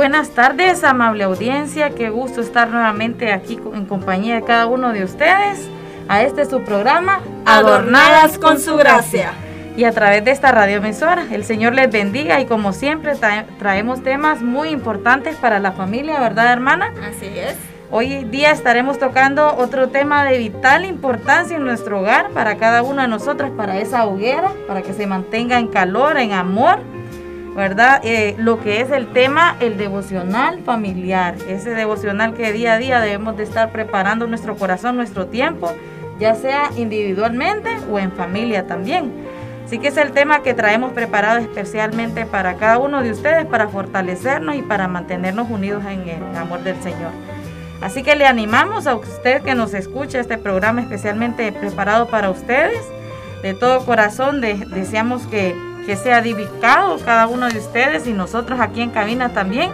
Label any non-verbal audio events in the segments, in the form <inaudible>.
Buenas tardes, amable audiencia. Qué gusto estar nuevamente aquí en compañía de cada uno de ustedes a este su programa Adornadas con su gracia. Y a través de esta radioemisora, el Señor les bendiga y como siempre traemos temas muy importantes para la familia, ¿verdad, hermana? Así es. Hoy día estaremos tocando otro tema de vital importancia en nuestro hogar para cada uno de nosotros, para esa hoguera, para que se mantenga en calor, en amor ¿verdad? Eh, lo que es el tema, el devocional familiar, ese devocional que día a día debemos de estar preparando nuestro corazón, nuestro tiempo, ya sea individualmente o en familia también. Así que es el tema que traemos preparado especialmente para cada uno de ustedes, para fortalecernos y para mantenernos unidos en el amor del Señor. Así que le animamos a usted que nos escuche este programa especialmente preparado para ustedes. De todo corazón deseamos que que sea edificado cada uno de ustedes y nosotros aquí en cabina también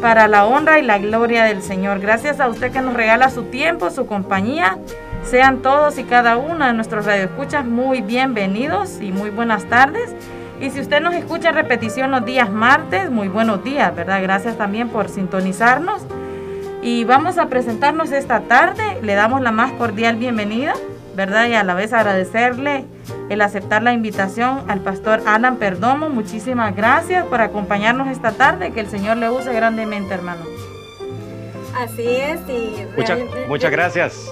para la honra y la gloria del Señor. Gracias a usted que nos regala su tiempo, su compañía. Sean todos y cada uno de nuestros radioescuchas muy bienvenidos y muy buenas tardes. Y si usted nos escucha en repetición los días martes, muy buenos días, ¿verdad? Gracias también por sintonizarnos. Y vamos a presentarnos esta tarde. Le damos la más cordial bienvenida ¿verdad? Y a la vez agradecerle el aceptar la invitación al pastor Alan Perdomo. Muchísimas gracias por acompañarnos esta tarde. Que el Señor le use grandemente, hermano. Así es. Y muchas gracias.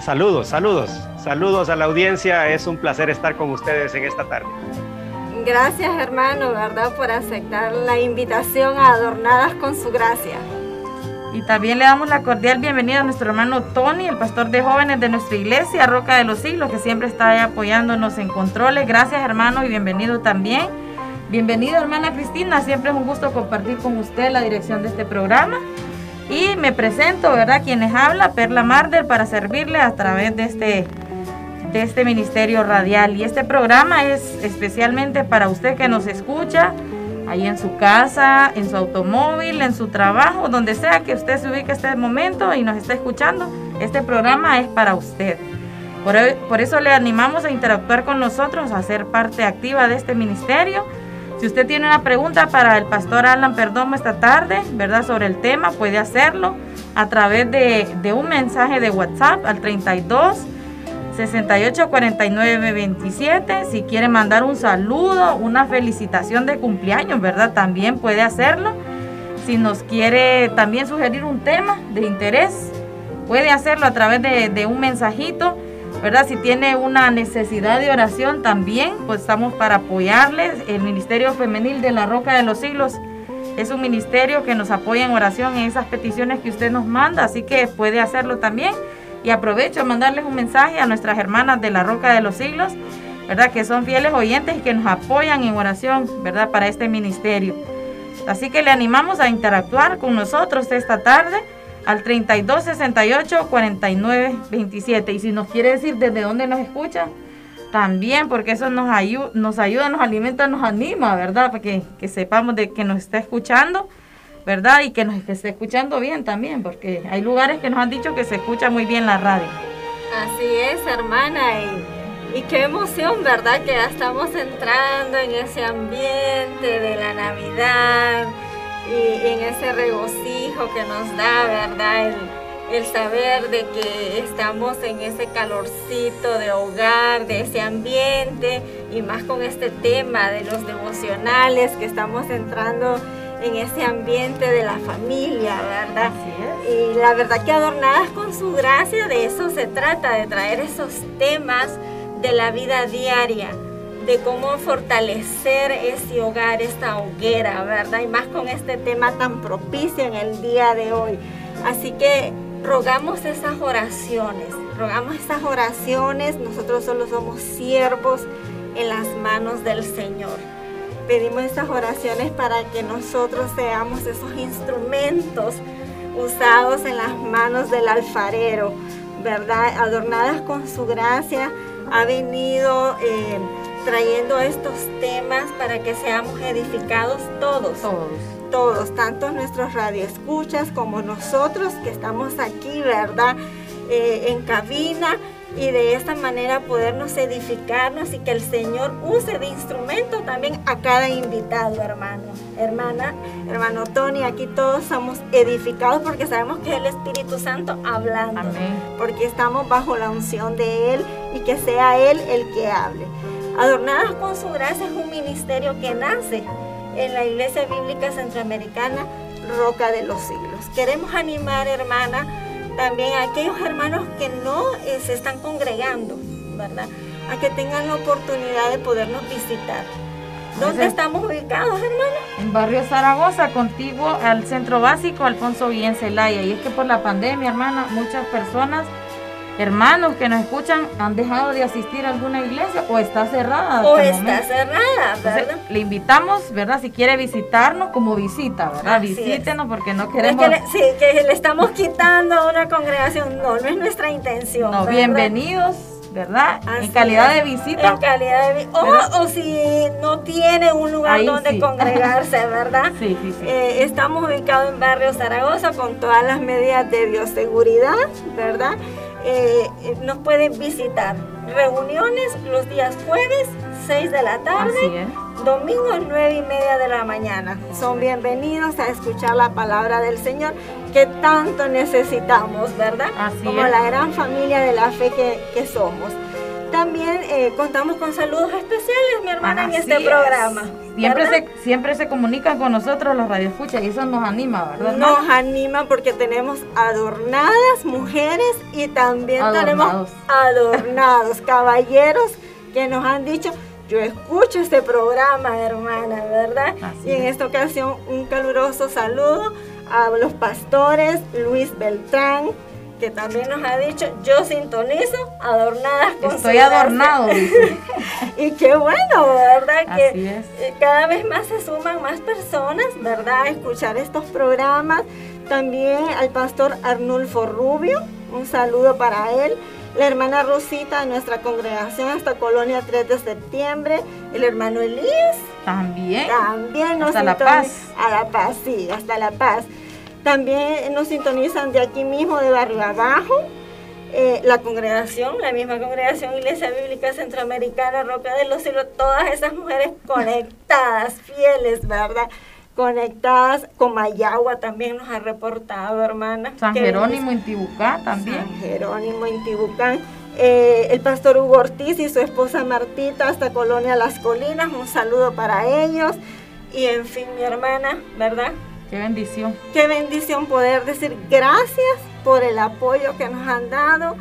Saludos, saludos. Saludos a la audiencia. Es un placer estar con ustedes en esta tarde. Gracias, hermano, ¿verdad? Por aceptar la invitación a Adornadas con su gracia. Y también le damos la cordial bienvenida a nuestro hermano Tony, el pastor de jóvenes de nuestra iglesia, Roca de los Siglos, que siempre está apoyándonos en controles. Gracias, hermano, y bienvenido también. Bienvenida, hermana Cristina. Siempre es un gusto compartir con usted la dirección de este programa. Y me presento, ¿verdad? Quienes habla, Perla Marder, para servirle a través de este, de este ministerio radial. Y este programa es especialmente para usted que nos escucha ahí en su casa, en su automóvil, en su trabajo, donde sea que usted se ubique este momento y nos esté escuchando, este programa es para usted. Por, por, eso le animamos a interactuar con nosotros, a ser parte activa de este ministerio. Si usted tiene una pregunta para el pastor Alan Perdomo esta tarde, ¿verdad? Sobre el tema, puede hacerlo a través de un mensaje de WhatsApp al 32 68 49 27. Si quiere mandar un saludo, una felicitación de cumpleaños, ¿verdad? También puede hacerlo. Si nos quiere también sugerir un tema de interés, puede hacerlo a través de, un mensajito, ¿verdad? Si tiene una necesidad de oración también, pues estamos para apoyarles. El Ministerio Femenil de la Roca de los Siglos es un ministerio que nos apoya en oración en esas peticiones que usted nos manda, así que puede hacerlo también. Y aprovecho a mandarles un mensaje a nuestras hermanas de la Roca de los Siglos, ¿verdad? Que son fieles oyentes y que nos apoyan en oración, ¿verdad? Para este ministerio. Así que le animamos a interactuar con nosotros esta tarde al 32 68 49 27. Y si nos quiere decir desde dónde nos escucha, también, porque eso nos, ayuda, nos ayuda, nos alimenta, nos anima, ¿verdad? Para que, que sepamos de que nos está escuchando ¿verdad? Y que nos esté escuchando bien también, porque hay lugares que nos han dicho que se escucha muy bien la radio. Así es, hermana, y, qué emoción, ¿verdad? Que ya estamos entrando en ese ambiente de la Navidad y en ese regocijo que nos da, ¿verdad? El, el saber de que estamos en ese calorcito de hogar, de ese ambiente, y más con este tema de los devocionales que estamos entrando en ese ambiente de la familia, ¿verdad? Así es. Y la verdad que adornadas con su gracia, de eso se trata, de traer esos temas de la vida diaria, de cómo fortalecer ese hogar, esta hoguera, ¿verdad? Y más con este tema tan propicio en el día de hoy. Así que rogamos esas oraciones, rogamos esas oraciones, nosotros solo somos siervos en las manos del Señor. Pedimos estas oraciones para que nosotros seamos esos instrumentos usados en las manos del alfarero, ¿verdad? Adornadas con su gracia, ha venido eh, trayendo estos temas para que seamos edificados todos. Todos. Todos, tanto nuestros radioescuchas como nosotros que estamos aquí, ¿verdad? Eh, en cabina y de esta manera podernos edificarnos y que el Señor use de instrumento también a cada invitado, hermano, hermana, hermano Tony. Aquí todos somos edificados porque sabemos que es el Espíritu Santo hablando, Amén. porque estamos bajo la unción de Él y que sea Él el que hable. Adornadas con su gracia es un ministerio que nace en la Iglesia Bíblica Centroamericana, Roca de los Siglos. Queremos animar, hermana, también a aquellos hermanos que no eh, se están congregando, ¿verdad? A que tengan la oportunidad de podernos visitar. ¿Dónde estamos ubicados, hermana? En Barrio Zaragoza, contiguo al Centro Básico Alfonso Guillén Celaya. Y es que por la pandemia, hermana, muchas personas, hermanos que nos escuchan, han dejado de asistir a alguna iglesia o está cerrada. O está momento. cerrada, Entonces, ¿verdad? le invitamos, ¿verdad? Si quiere visitarnos como visita, ¿verdad? Así es. Visítenos porque no Es queremos... que le, sí, que le estamos quitando a una congregación. No, no es nuestra intención. No, ¿verdad? bienvenidos, ¿verdad? Así en calidad es. de visita. En calidad de o, o si no tiene un lugar Ahí donde sí. congregarse, ¿verdad? <laughs> Sí, sí, sí. Eh, estamos ubicados en Barrio Zaragoza con todas las medidas de bioseguridad, ¿verdad? Eh, eh, nos pueden visitar. Reuniones los días jueves, 6 de la tarde. Domingos 9 y media de la mañana. Son bienvenidos a escuchar la palabra del Señor que tanto necesitamos, ¿verdad? Así Como es. la gran familia de la fe que, que somos. También eh, contamos con saludos especiales, mi hermana, en este es. programa. Siempre ¿verdad? se, siempre se comunican con nosotros los radioescuchas y eso nos anima, ¿verdad? Nos anima porque tenemos adornadas mujeres y también Adornados. tenemos adornados caballeros que nos han dicho, yo escucho este programa, hermana, ¿verdad? Así y en es. esta ocasión un caluroso saludo a los pastores Luis Beltrán, que también nos ha dicho, yo sintonizo adornadas con Estoy gracia". adornado. <laughs> Y qué bueno, ¿verdad? Que Así es. eh, cada vez más se suman más personas, ¿verdad? A escuchar estos programas. También al pastor Arnulfo Rubio, un saludo para él. La hermana Rosita de nuestra congregación hasta Colonia 3 de septiembre. El hermano Elías También. también nos Hasta La Paz. A La Paz, sí, hasta La Paz. También nos sintonizan de aquí mismo, de Barrio Abajo. eh, la congregación, la misma congregación Iglesia Bíblica Centroamericana, Roca de los Cielos, todas esas mujeres conectadas, fieles, ¿verdad? Conectadas con Mayagua también nos ha reportado, hermana. San Jerónimo Intibucá también. San Jerónimo Intibucán. Eh, el pastor Hugo Ortiz y su esposa Martita hasta Colonia Las Colinas, un saludo para ellos. Y en fin, mi hermana, ¿verdad? Qué bendición. Qué bendición poder decir gracias por el apoyo que nos han dado.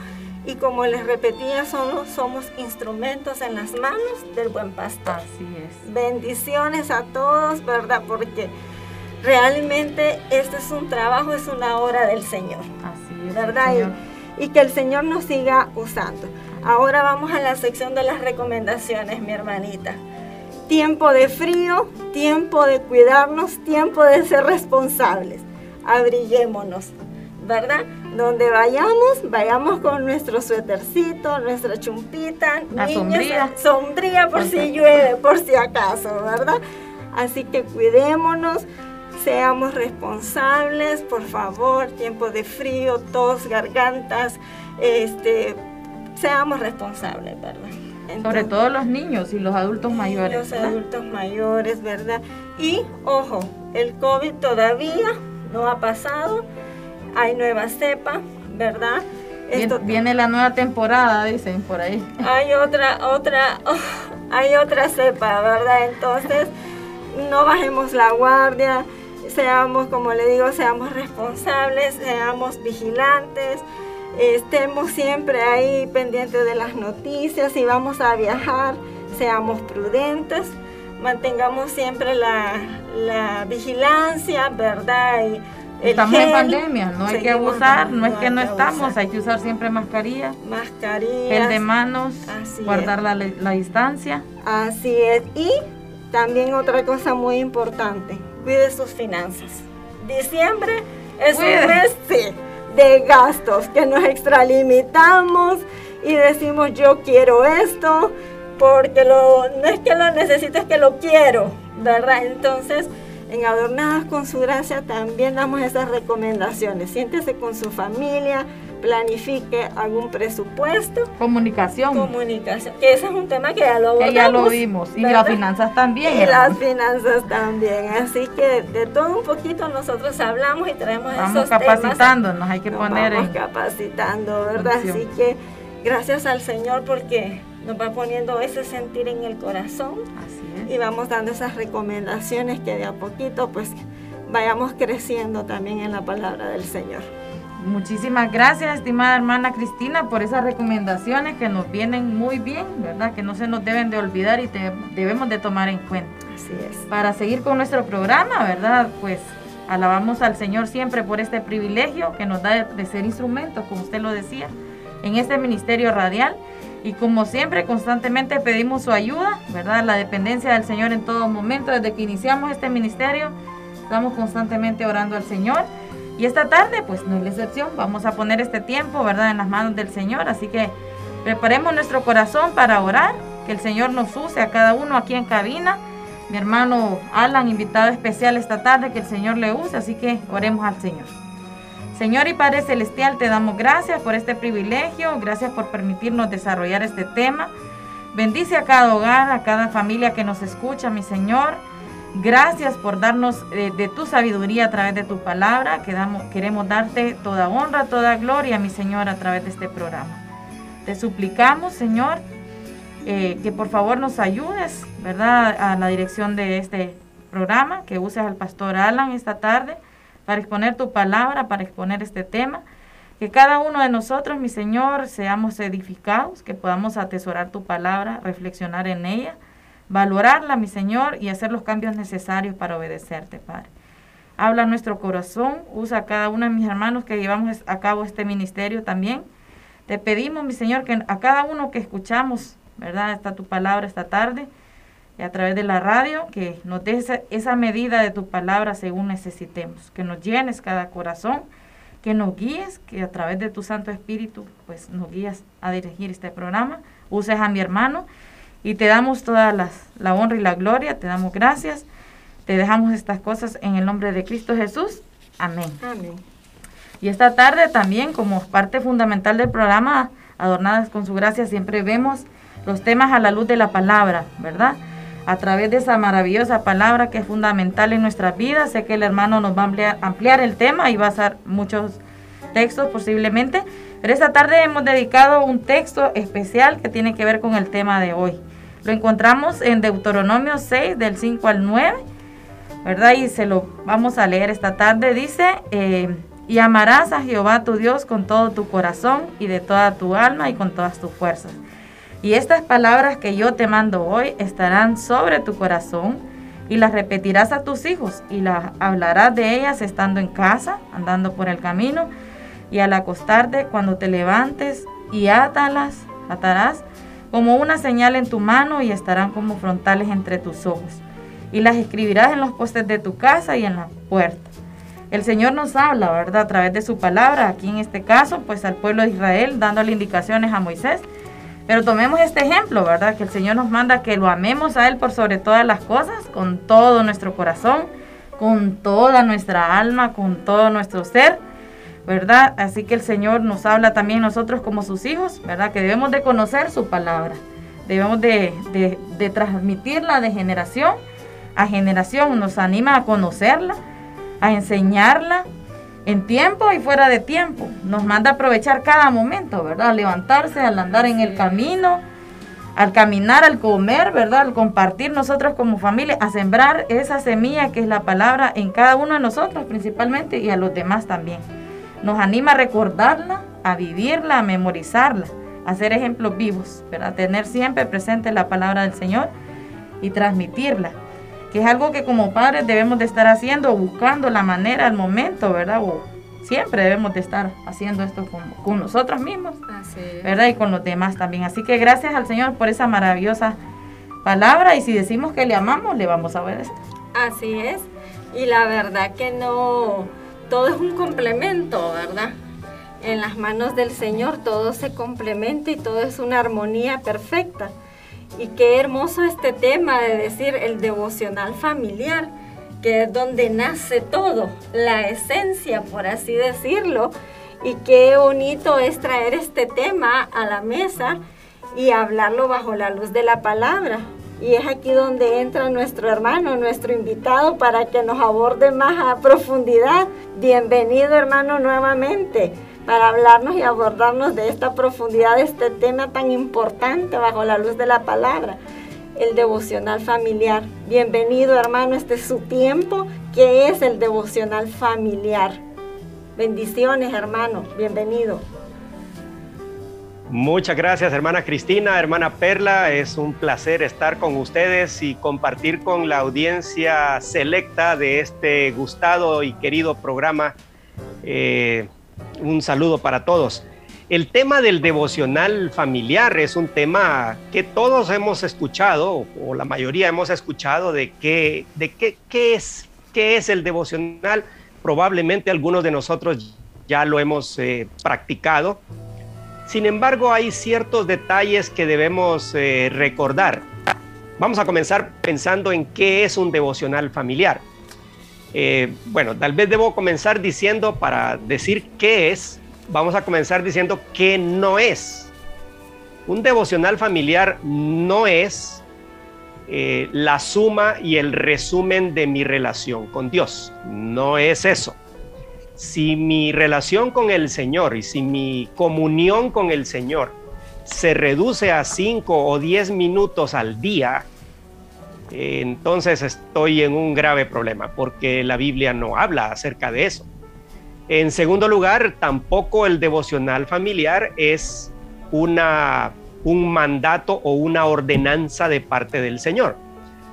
Y como les repetía, solo somos instrumentos en las manos del buen pastor. Así es. Bendiciones a todos, ¿verdad? Porque realmente este es un trabajo, es una obra del Señor. Así es. ¿verdad? Señor. Y, y que el Señor nos siga usando. Ahora vamos a la sección de las recomendaciones, mi hermanita. Tiempo de frío, tiempo de cuidarnos, tiempo de ser responsables. Abriguémonos, ¿verdad? Donde vayamos, vayamos con nuestro suétercito, nuestra chumpita, La niños, sombría. sombría por si- llueve, por si acaso, ¿verdad? Así que cuidémonos, seamos responsables, por favor, tiempo de frío, tos, gargantas, este, seamos responsables, ¿verdad? Sobre todo los niños y los adultos mayores. Los ¿verdad? adultos mayores, ¿verdad? Y ojo, el COVID todavía no ha pasado, hay nueva cepa, ¿verdad? Esto- viene la nueva temporada, dicen por ahí. <laughs> hay otra, otra, <laughs> hay otra cepa, ¿verdad? Entonces, no bajemos la guardia, seamos, como le digo, seamos responsables, seamos vigilantes, estemos siempre ahí pendientes de las noticias, si vamos a viajar, seamos prudentes, mantengamos siempre la, la vigilancia, ¿verdad? Y, Estamos en pandemia, no hay que abusar, no, es que no, estamos, hay que usar siempre mascarilla. Mascarilla. El de manos, guardar la, la, distancia. Así es. Y también otra cosa muy importante, cuide sus finanzas. Diciembre es un mes de gastos, que nos extralimitamos y decimos yo quiero esto, porque lo, no es que lo necesito, es que lo quiero, ¿verdad? Entonces en Adornadas con su gracia también damos esas recomendaciones. Siéntese con su familia, planifique algún presupuesto. Comunicación. Comunicación. Que ese es un tema que ya lo Que ya lo vimos. Y las finanzas también. Y las finanzas también. Así que de todo un poquito nosotros hablamos y traemos vamos capacitándonos, hay que poner vamos capacitando, ¿verdad? Así que gracias al Señor porque nos va poniendo ese sentir en el corazón. Así y vamos dando esas recomendaciones que de a poquito pues vayamos creciendo también en la palabra del Señor. Muchísimas gracias, estimada hermana Cristina, por esas recomendaciones que nos vienen muy bien, ¿verdad? Que no se nos deben de olvidar y debemos de tomar en cuenta. Así es. Para seguir con nuestro programa, ¿verdad? Pues alabamos al Señor siempre por este privilegio que nos da de ser instrumentos, como usted lo decía, en este ministerio radial. Y como siempre, constantemente pedimos su ayuda, ¿verdad? La dependencia del Señor en todo momento. Desde que iniciamos este ministerio, estamos constantemente orando al Señor. Y esta tarde, pues no es la excepción. Vamos a poner este tiempo, ¿verdad?, en las manos del Señor. Así que preparemos nuestro corazón para orar. Que el Señor nos use a cada uno aquí en cabina. Mi hermano Alan, invitado especial esta tarde, que el Señor le use. Así que oremos al Señor. Señor y Padre Celestial, te damos gracias por este privilegio, gracias por permitirnos desarrollar este tema. Bendice a cada hogar, a cada familia que nos escucha, mi Señor. Gracias por darnos eh, de tu sabiduría a través de tu palabra. queremos darte toda honra, toda gloria, mi Señor, a través de este programa. Te suplicamos, Señor, eh, que por favor nos ayudes, ¿verdad?, a la dirección de este programa, que uses al pastor Alan esta tarde para exponer tu palabra, para exponer este tema. Que cada uno de nosotros, mi Señor, seamos edificados, que podamos atesorar tu palabra, reflexionar en ella, valorarla, mi Señor, y hacer los cambios necesarios para obedecerte, Padre. Habla nuestro corazón, usa a cada uno de mis hermanos que llevamos a cabo este ministerio también. Te pedimos, mi Señor, que a cada uno que escuchamos, ¿verdad? Está tu palabra esta tarde, a través de la radio, que nos des esa, medida de tu palabra según necesitemos, que nos llenes cada corazón, que nos guíes, que a través de tu Santo Espíritu, pues nos guías a dirigir este programa, uses a mi hermano y te damos toda las, la honra y la gloria, te damos gracias, te dejamos estas cosas en el nombre de Cristo Jesús. Amén. Amén. Y esta tarde también, como parte fundamental del programa, adornadas con su gracia, siempre vemos los temas a la luz de la palabra, ¿verdad? a través de esa maravillosa palabra que es fundamental en nuestras vidas. Sé que el hermano nos va a ampliar, el tema y va a hacer muchos textos posiblemente, pero esta tarde hemos dedicado un texto especial que tiene que ver con el tema de hoy. Lo encontramos en Deuteronomio 6 del 5 al 9, ¿verdad? Y se lo vamos a leer esta tarde. Dice, eh, y amarás a Jehová tu Dios con todo tu corazón y de toda tu alma y con todas tus fuerzas y estas palabras que yo te mando hoy estarán sobre tu corazón y las repetirás a tus hijos y las hablarás de ellas estando en casa, andando por el camino y al acostarte cuando te levantes y átalas, atarás como una señal en tu mano y estarán como frontales entre tus ojos. Y las escribirás en los postes de tu casa y en la puerta. El Señor nos habla, ¿verdad? A través de su palabra, aquí en este caso, pues al pueblo de Israel, dándole indicaciones a Moisés pero tomemos este ejemplo, ¿verdad? Que el Señor nos manda que lo amemos a Él por sobre todas las cosas, con todo nuestro corazón, con toda nuestra alma, con todo nuestro ser, ¿verdad? Así que el Señor nos habla también nosotros como sus hijos, ¿verdad? Que debemos de conocer su palabra, debemos de, de transmitirla de generación a generación, nos anima a conocerla, a enseñarla, en tiempo y fuera de tiempo. Nos manda a aprovechar cada momento, ¿verdad? levantarse, al andar en el camino, al caminar, al comer, ¿verdad? Al compartir nosotros como familia, a sembrar esa semilla que es la palabra en cada uno de nosotros principalmente y a los demás también. Nos anima a recordarla, a vivirla, a memorizarla, a ser ejemplos vivos, ¿verdad? Tener siempre presente la palabra del Señor y transmitirla, que es algo que como padres debemos de estar haciendo, buscando la manera, el momento, ¿verdad? siempre debemos de estar haciendo esto con, nosotros mismos, ¿verdad? Y con los demás también. Así que gracias al Señor por esa maravillosa palabra y si decimos que le amamos, le vamos a obedecer. Así es. Y la verdad que no, todo es un complemento, ¿verdad? En las manos del Señor todo se complementa y todo es una armonía perfecta. Y qué hermoso este tema de decir el devocional familiar que es donde nace todo, la esencia, por así decirlo. Y qué bonito es traer este tema a la mesa y hablarlo bajo la luz de la palabra. Y es aquí donde entra nuestro hermano, nuestro invitado, para que nos aborde más a profundidad. Bienvenido hermano nuevamente para hablarnos y abordarnos de esta profundidad, de este tema tan importante bajo la luz de la palabra el devocional familiar. Bienvenido hermano, este es su tiempo, que es el devocional familiar. Bendiciones hermano, bienvenido. Muchas gracias hermana Cristina, hermana Perla, es un placer estar con ustedes y compartir con la audiencia selecta de este gustado y querido programa. Eh, un saludo para todos. El tema del devocional familiar es un tema que todos hemos escuchado, o la mayoría hemos escuchado, de qué, de qué, qué, es, qué es el devocional. Probablemente algunos de nosotros ya lo hemos eh, practicado. Sin embargo, hay ciertos detalles que debemos eh, recordar. Vamos a comenzar pensando en qué es un devocional familiar. Eh, bueno, tal vez debo comenzar diciendo, para decir qué es, vamos a comenzar diciendo que no es. Un devocional familiar no es eh, la suma y el resumen de mi relación con Dios. No es eso. Si mi relación con el Señor y si mi comunión con el Señor se reduce a 5 o 10 minutos al día, entonces estoy en un grave problema porque la Biblia no habla acerca de eso. En segundo lugar, tampoco el devocional familiar es una, un mandato o una ordenanza de parte del Señor.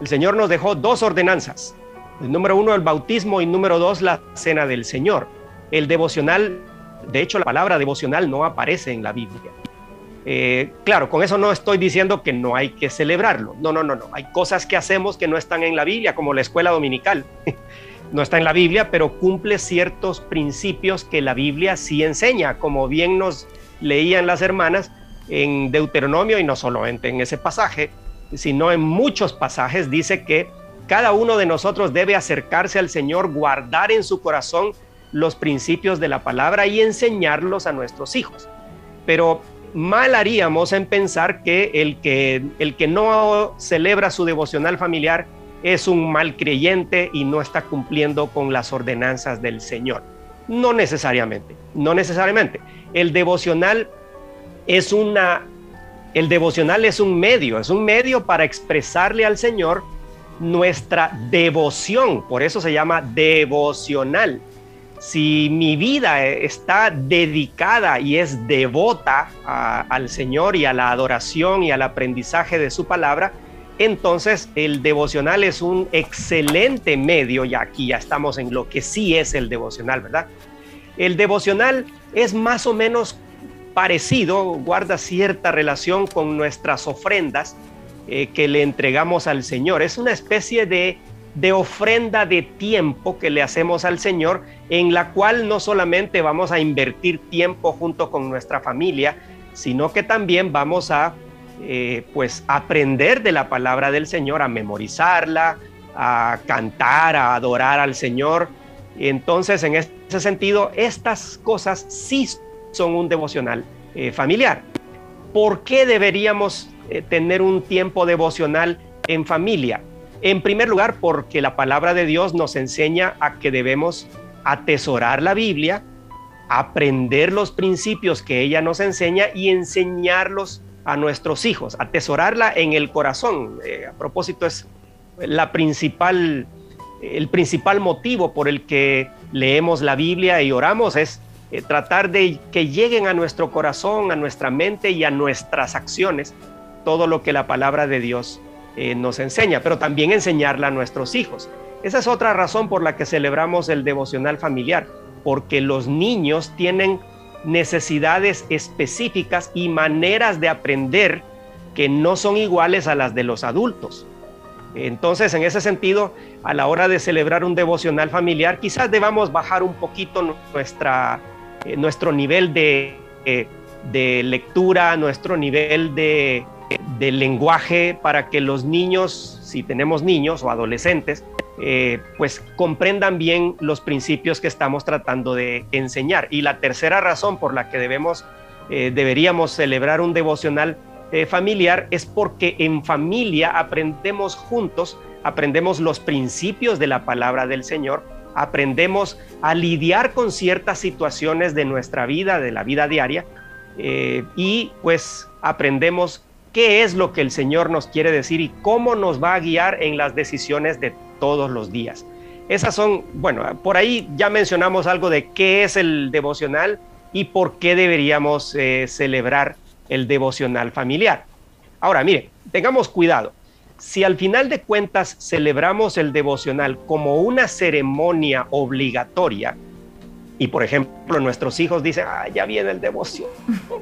El Señor nos dejó dos ordenanzas. El número uno, el bautismo y número dos, la cena del Señor. El devocional, de hecho, la palabra devocional no aparece en la Biblia. Eh, claro, con eso no estoy diciendo que no hay que celebrarlo. No, no, no, no. Hay cosas que hacemos que no están en la Biblia, como la escuela dominical. <laughs> no está en la Biblia, pero cumple ciertos principios que la Biblia sí enseña, como bien nos leían las hermanas en Deuteronomio y no solamente en ese pasaje, sino en muchos pasajes dice que cada uno de nosotros debe acercarse al Señor, guardar en su corazón los principios de la palabra y enseñarlos a nuestros hijos. Pero mal haríamos en pensar que el que, el que no celebra su devocional familiar es un mal creyente y no está cumpliendo con las ordenanzas del Señor. No necesariamente, no necesariamente. El devocional es una el devocional es un medio, es un medio para expresarle al Señor nuestra devoción, por eso se llama devocional. Si mi vida está dedicada y es devota al Señor y a la adoración y al aprendizaje de su palabra, entonces el devocional es un excelente medio, y aquí ya estamos en lo que sí es el devocional, ¿verdad? El devocional es más o menos parecido, guarda cierta relación con nuestras ofrendas eh, que le entregamos al Señor. Es una especie de, de ofrenda de tiempo que le hacemos al Señor, en la cual no solamente vamos a invertir tiempo junto con nuestra familia, sino que también vamos a eh, pues aprender de la palabra del Señor, a memorizarla, a cantar, a adorar al Señor. Entonces, en ese sentido, estas cosas sí son un devocional eh, familiar. ¿Por qué deberíamos eh, tener un tiempo devocional en familia? En primer lugar, porque la palabra de Dios nos enseña a que debemos atesorar la Biblia, aprender los principios que ella nos enseña y enseñarlos a nuestros hijos, atesorarla en el corazón. Eh, a propósito, es la principal, el principal motivo por el que leemos la Biblia y oramos, es eh, tratar de que lleguen a nuestro corazón, a nuestra mente y a nuestras acciones todo lo que la palabra de Dios eh, nos enseña, pero también enseñarla a nuestros hijos. Esa es otra razón por la que celebramos el devocional familiar, porque los niños tienen necesidades específicas y maneras de aprender que no son iguales a las de los adultos. Entonces, en ese sentido, a la hora de celebrar un devocional familiar, quizás debamos bajar un poquito nuestra, eh, nuestro nivel de, eh, de, lectura, nuestro nivel de, de lenguaje, para que los niños, si tenemos niños o adolescentes, eh, pues comprendan bien los principios que estamos tratando de enseñar. Y la tercera razón por la que debemos, eh, deberíamos celebrar un devocional eh, familiar es porque en familia aprendemos juntos, aprendemos los principios de la palabra del Señor, aprendemos a lidiar con ciertas situaciones de nuestra vida, de la vida diaria, y pues aprendemos qué es lo que el Señor nos quiere decir y cómo nos va a guiar en las decisiones de todos los días. Esas son, bueno, por ahí ya mencionamos algo de qué es el devocional y por qué deberíamos eh, celebrar el devocional familiar. Ahora, mire, tengamos cuidado. Si al final de cuentas celebramos el devocional como una ceremonia obligatoria, y por ejemplo nuestros hijos dicen, ah, ya viene el devoción.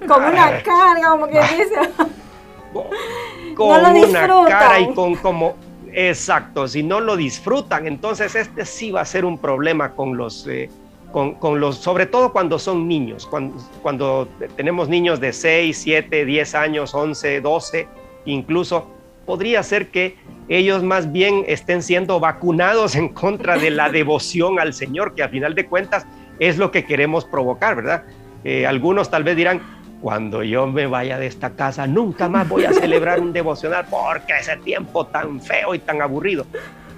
Como una carga, como que dice. Con una cara y con como, Exacto, si no lo disfrutan, entonces este sí va a ser un problema con los, eh, con, los sobre todo cuando son niños, cuando, cuando tenemos niños de 6, 7, 10 años, 11, 12, incluso podría ser que ellos más bien estén siendo vacunados en contra de la <laughs> devoción al Señor, que a final de cuentas es lo que queremos provocar, ¿verdad? Eh, algunos tal vez dirán, cuando yo me vaya de esta casa, nunca más voy a celebrar un devocional porque ese tiempo tan feo y tan aburrido.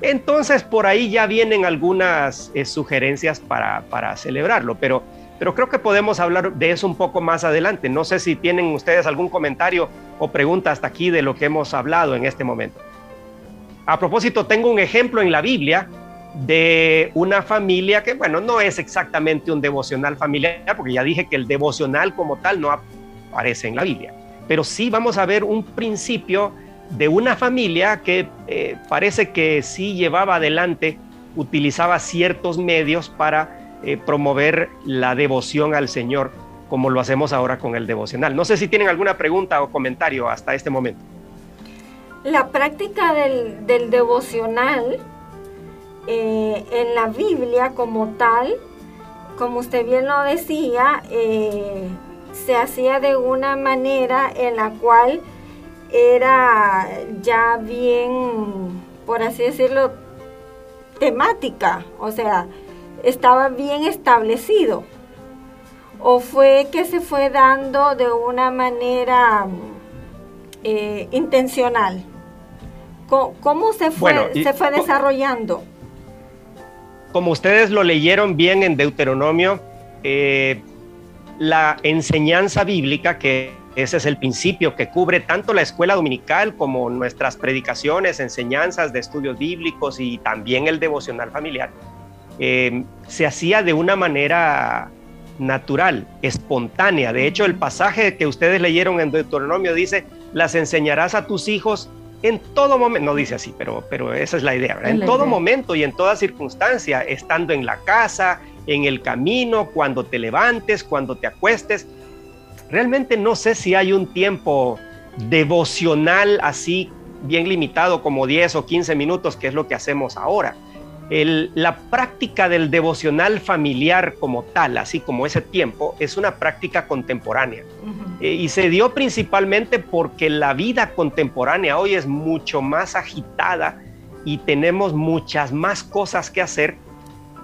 Entonces por ahí ya vienen algunas eh, sugerencias para, para celebrarlo, pero, pero creo que podemos hablar de eso un poco más adelante. No sé si tienen ustedes algún comentario o pregunta hasta aquí de lo que hemos hablado en este momento. A propósito, tengo un ejemplo en la Biblia de una familia que, bueno, no es exactamente un devocional familiar, porque ya dije que el devocional como tal no aparece en la Biblia, pero sí vamos a ver un principio de una familia que eh, parece que sí llevaba adelante, utilizaba ciertos medios para eh, promover la devoción al Señor, como lo hacemos ahora con el devocional. No sé si tienen alguna pregunta o comentario hasta este momento. La práctica del, del devocional eh, en la Biblia como tal, como usted bien lo decía, eh, se hacía de una manera en la cual era ya bien, por así decirlo, temática, o sea, estaba bien establecido. ¿O fue que se fue dando de una manera eh, intencional? ¿Cómo, se fue, se fue desarrollando? Como ustedes lo leyeron bien en Deuteronomio, eh, la enseñanza bíblica, que ese es el principio que cubre tanto la escuela dominical como nuestras predicaciones, enseñanzas de estudios bíblicos y también el devocional familiar, eh, se hacía de una manera natural, espontánea. De hecho, el pasaje que ustedes leyeron en Deuteronomio dice, las enseñarás a tus hijos en todo momento, no dice así, pero, pero esa es la idea, En todo momento y en toda circunstancia, estando en la casa, en el camino, cuando te levantes, cuando te acuestes. Realmente no sé si hay un tiempo devocional así bien limitado como 10 o 15 minutos, que es lo que hacemos ahora. La práctica del devocional familiar como tal, así como ese tiempo, es una práctica contemporánea. Eh, y se dio principalmente porque la vida contemporánea hoy es mucho más agitada y tenemos muchas más cosas que hacer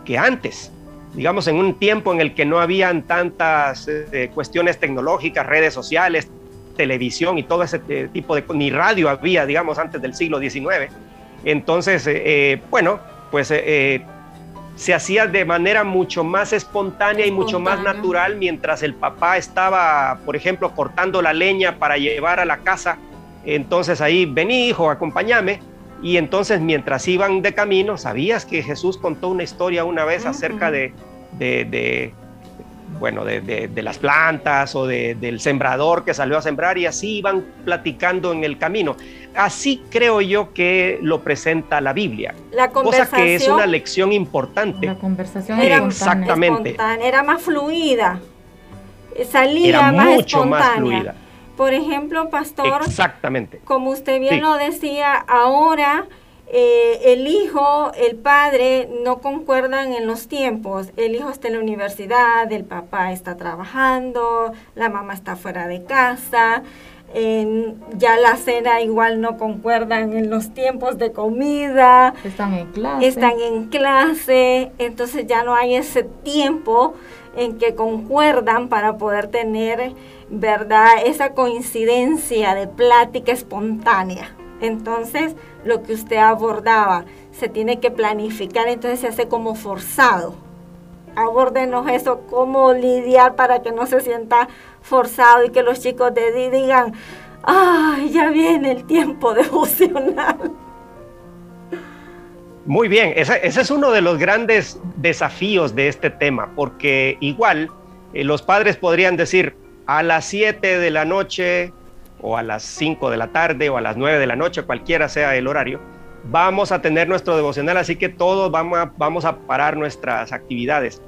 que antes. Digamos, en un tiempo en el que no habían tantas eh, cuestiones tecnológicas, redes sociales, televisión y todo ese eh, tipo de... ni radio había, digamos, antes del siglo XIX. Entonces, bueno, pues se hacía de manera mucho más espontánea, y mucho más natural mientras el papá estaba, por ejemplo, cortando la leña para llevar a la casa. Entonces ahí, vení hijo, acompáñame. Y entonces mientras iban de camino, ¿sabías que Jesús contó una historia una vez acerca de, de, bueno, de, las plantas o del sembrador que salió a sembrar y así iban platicando en el camino. Así creo yo que lo presenta la Biblia. La cosa que es una lección importante. La conversación era exactamente. Era más fluida. Salía más mucho más fluida. Por ejemplo, pastor, exactamente. Como usted bien lo decía, ahora eh, el hijo, el padre no concuerdan en los tiempos. El hijo está en la universidad, el papá está trabajando, la mamá está fuera de casa. ya la cena igual no concuerdan en los tiempos de comida. Están en clase. Están en clase. Entonces ya no hay ese tiempo en que concuerdan para poder tener, ¿verdad? Esa coincidencia de plática espontánea. Entonces, lo que usted abordaba, se tiene que planificar, entonces se hace como forzado. Abórdenos eso, cómo lidiar para que no se sienta forzado y que los chicos de digan, ¡ay, ya viene el tiempo devocional! Muy bien, ese, es uno de los grandes desafíos de este tema, porque igual eh, los padres podrían decir, a las 7 de la noche o a las 5 de la tarde o a las 9 de la noche, cualquiera sea el horario, vamos a tener nuestro devocional, así que todos vamos a, parar nuestras actividades.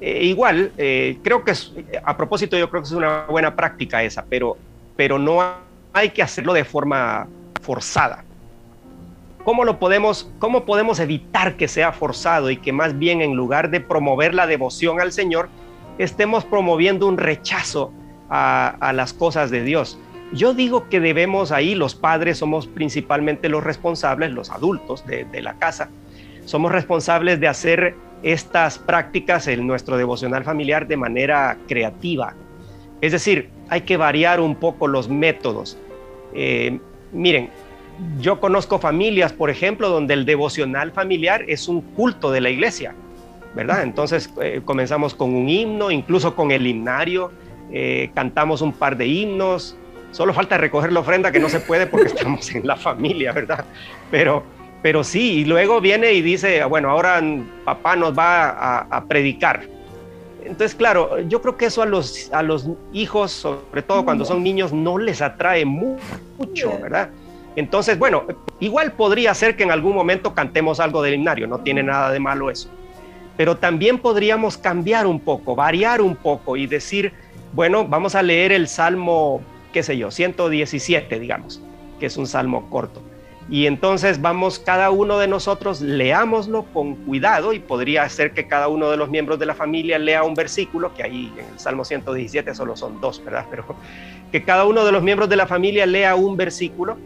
Eh, igual, eh, creo que es, a propósito, yo creo que es una buena práctica esa, pero, pero no hay que hacerlo de forma forzada. ¿Cómo lo podemos, cómo podemos evitar que sea forzado y que más bien en lugar de promover la devoción al Señor, estemos promoviendo un rechazo a las cosas de Dios? Yo digo que debemos ahí, los padres somos principalmente los responsables, los adultos de, la casa, somos responsables de hacer estas prácticas en nuestro devocional familiar de manera creativa. Es decir, hay que variar un poco los métodos. Eh, miren, yo conozco familias, por ejemplo, donde el devocional familiar es un culto de la iglesia, ¿verdad? Entonces eh, comenzamos con un himno, incluso con el himnario, eh, cantamos un par de himnos, Solo falta recoger la ofrenda que no se puede porque estamos en la familia, ¿verdad? Pero, pero sí, y luego viene y dice, bueno, ahora papá nos va a, predicar. Entonces, claro, yo creo que eso a los, a los hijos, sobre todo cuando son niños, no les atrae mucho, ¿verdad? Entonces, bueno, igual podría ser que en algún momento cantemos algo del himnario, no tiene nada de malo eso. Pero también podríamos cambiar un poco, variar un poco y decir, bueno, vamos a leer el Salmo qué sé yo, 117, digamos, que es un salmo corto. Y entonces vamos, cada uno de nosotros leámoslo con cuidado y podría ser que cada uno de los miembros de la familia lea un versículo, que ahí en el Salmo 117 solo son dos, ¿verdad? Pero que cada uno de los miembros de la familia lea un versículo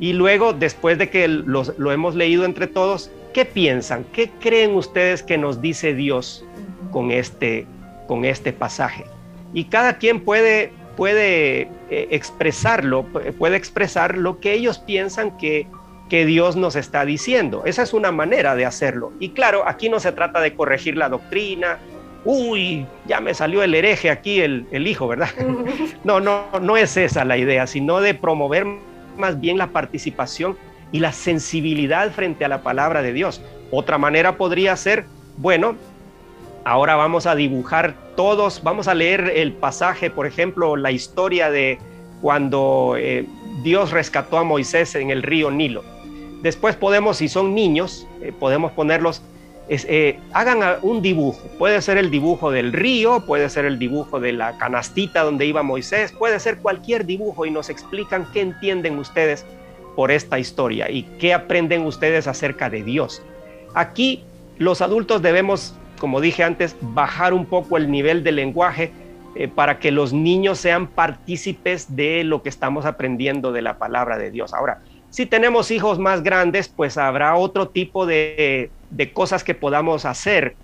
y luego, después de que lo hemos leído entre todos, ¿qué piensan? ¿Qué creen ustedes que nos dice Dios con este, con este pasaje? Y cada quien puede puede eh, expresarlo, puede expresar lo que ellos piensan que, que Dios nos está diciendo. Esa es una manera de hacerlo. Y claro, aquí no se trata de corregir la doctrina. Uy, ya me salió el hereje aquí, el, el hijo, ¿verdad? <laughs> No, no, no es esa la idea, sino de promover más bien la participación y la sensibilidad frente a la palabra de Dios. Otra manera podría ser, bueno, Ahora vamos a dibujar todos, vamos a leer el pasaje, por ejemplo, la historia de cuando eh, Dios rescató a Moisés en el río Nilo. Después podemos, si son niños, eh, podemos ponerlos, eh, hagan un dibujo. Puede ser el dibujo del río, puede ser el dibujo de la canastita donde iba Moisés, puede ser cualquier dibujo y nos explican qué entienden ustedes por esta historia y qué aprenden ustedes acerca de Dios. Aquí los adultos debemos como dije antes, bajar un poco el nivel del lenguaje eh, para que los niños sean partícipes de lo que estamos aprendiendo de la palabra de Dios. Ahora, si tenemos hijos más grandes, pues habrá otro tipo de, de cosas que podamos hacer.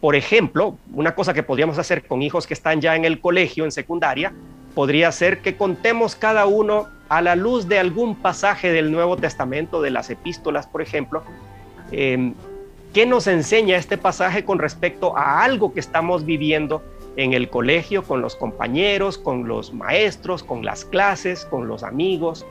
Por ejemplo, una cosa que podríamos hacer con hijos que están ya en el colegio, en secundaria, podría ser que contemos cada uno a la luz de algún pasaje del Nuevo Testamento, de las epístolas, por ejemplo, eh, ¿Qué nos enseña este pasaje con respecto a algo que estamos viviendo en el colegio, con los compañeros, con los maestros, con las clases, con los amigos?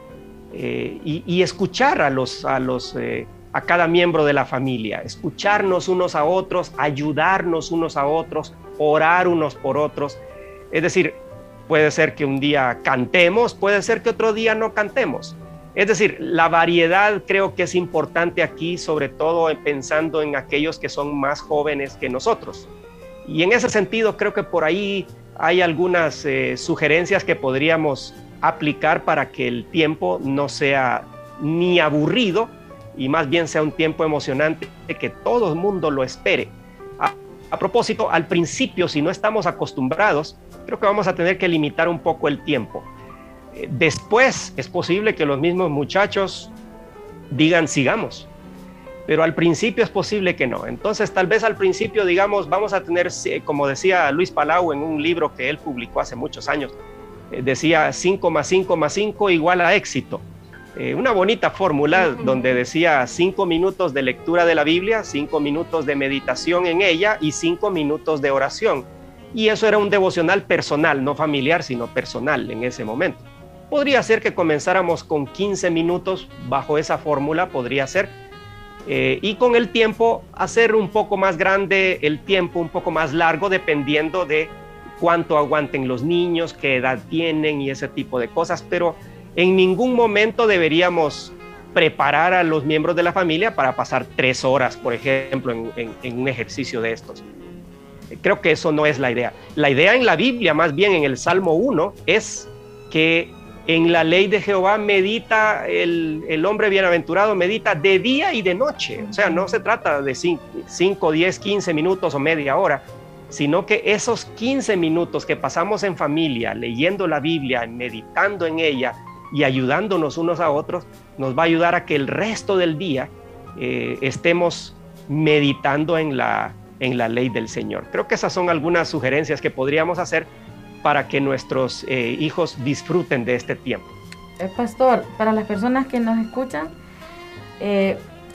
Eh, y, escuchar a, los, a, los, eh, a cada miembro de la familia, escucharnos unos a otros, ayudarnos unos a otros, orar unos por otros. Es decir, puede ser que un día cantemos, puede ser que otro día no cantemos. Es decir, la variedad creo que es importante aquí, sobre todo pensando en aquellos que son más jóvenes que nosotros. Y en ese sentido creo que por ahí hay algunas eh, sugerencias que podríamos aplicar para que el tiempo no sea ni aburrido y más bien sea un tiempo emocionante que todo el mundo lo espere. A, a, propósito, al principio, si no estamos acostumbrados, creo que vamos a tener que limitar un poco el tiempo. Después es posible que los mismos muchachos digan sigamos, pero al principio es posible que no. Entonces tal vez al principio digamos vamos a tener, como decía Luis Palau en un libro que él publicó hace muchos años, eh, decía 5 más 5 más 5 igual a éxito. Eh, una bonita fórmula donde decía 5 minutos de lectura de la Biblia, 5 minutos de meditación en ella y 5 minutos de oración. Y eso era un devocional personal, no familiar, sino personal en ese momento. Podría ser que comenzáramos con 15 minutos bajo esa fórmula, podría ser. Eh, y con el tiempo hacer un poco más grande el tiempo, un poco más largo, dependiendo de cuánto aguanten los niños, qué edad tienen y ese tipo de cosas, pero en ningún momento deberíamos preparar a los miembros de la familia para pasar tres horas, por ejemplo, en, un ejercicio de estos. Creo que eso no es la idea. La idea en la Biblia, más bien en el Salmo 1, es que en la ley de Jehová medita el, el hombre bienaventurado, medita de día y de noche. O sea, no se trata de 5, 10, 15 minutos o media hora, sino que esos 15 minutos que pasamos en familia, leyendo la Biblia, meditando en ella y ayudándonos unos a otros, nos va a ayudar a que el resto del día eh, estemos meditando en la, en la ley del Señor. Creo que esas son algunas sugerencias que podríamos hacer para que nuestros eh, hijos disfruten de este tiempo. Eh, pastor, para las personas que nos escuchan,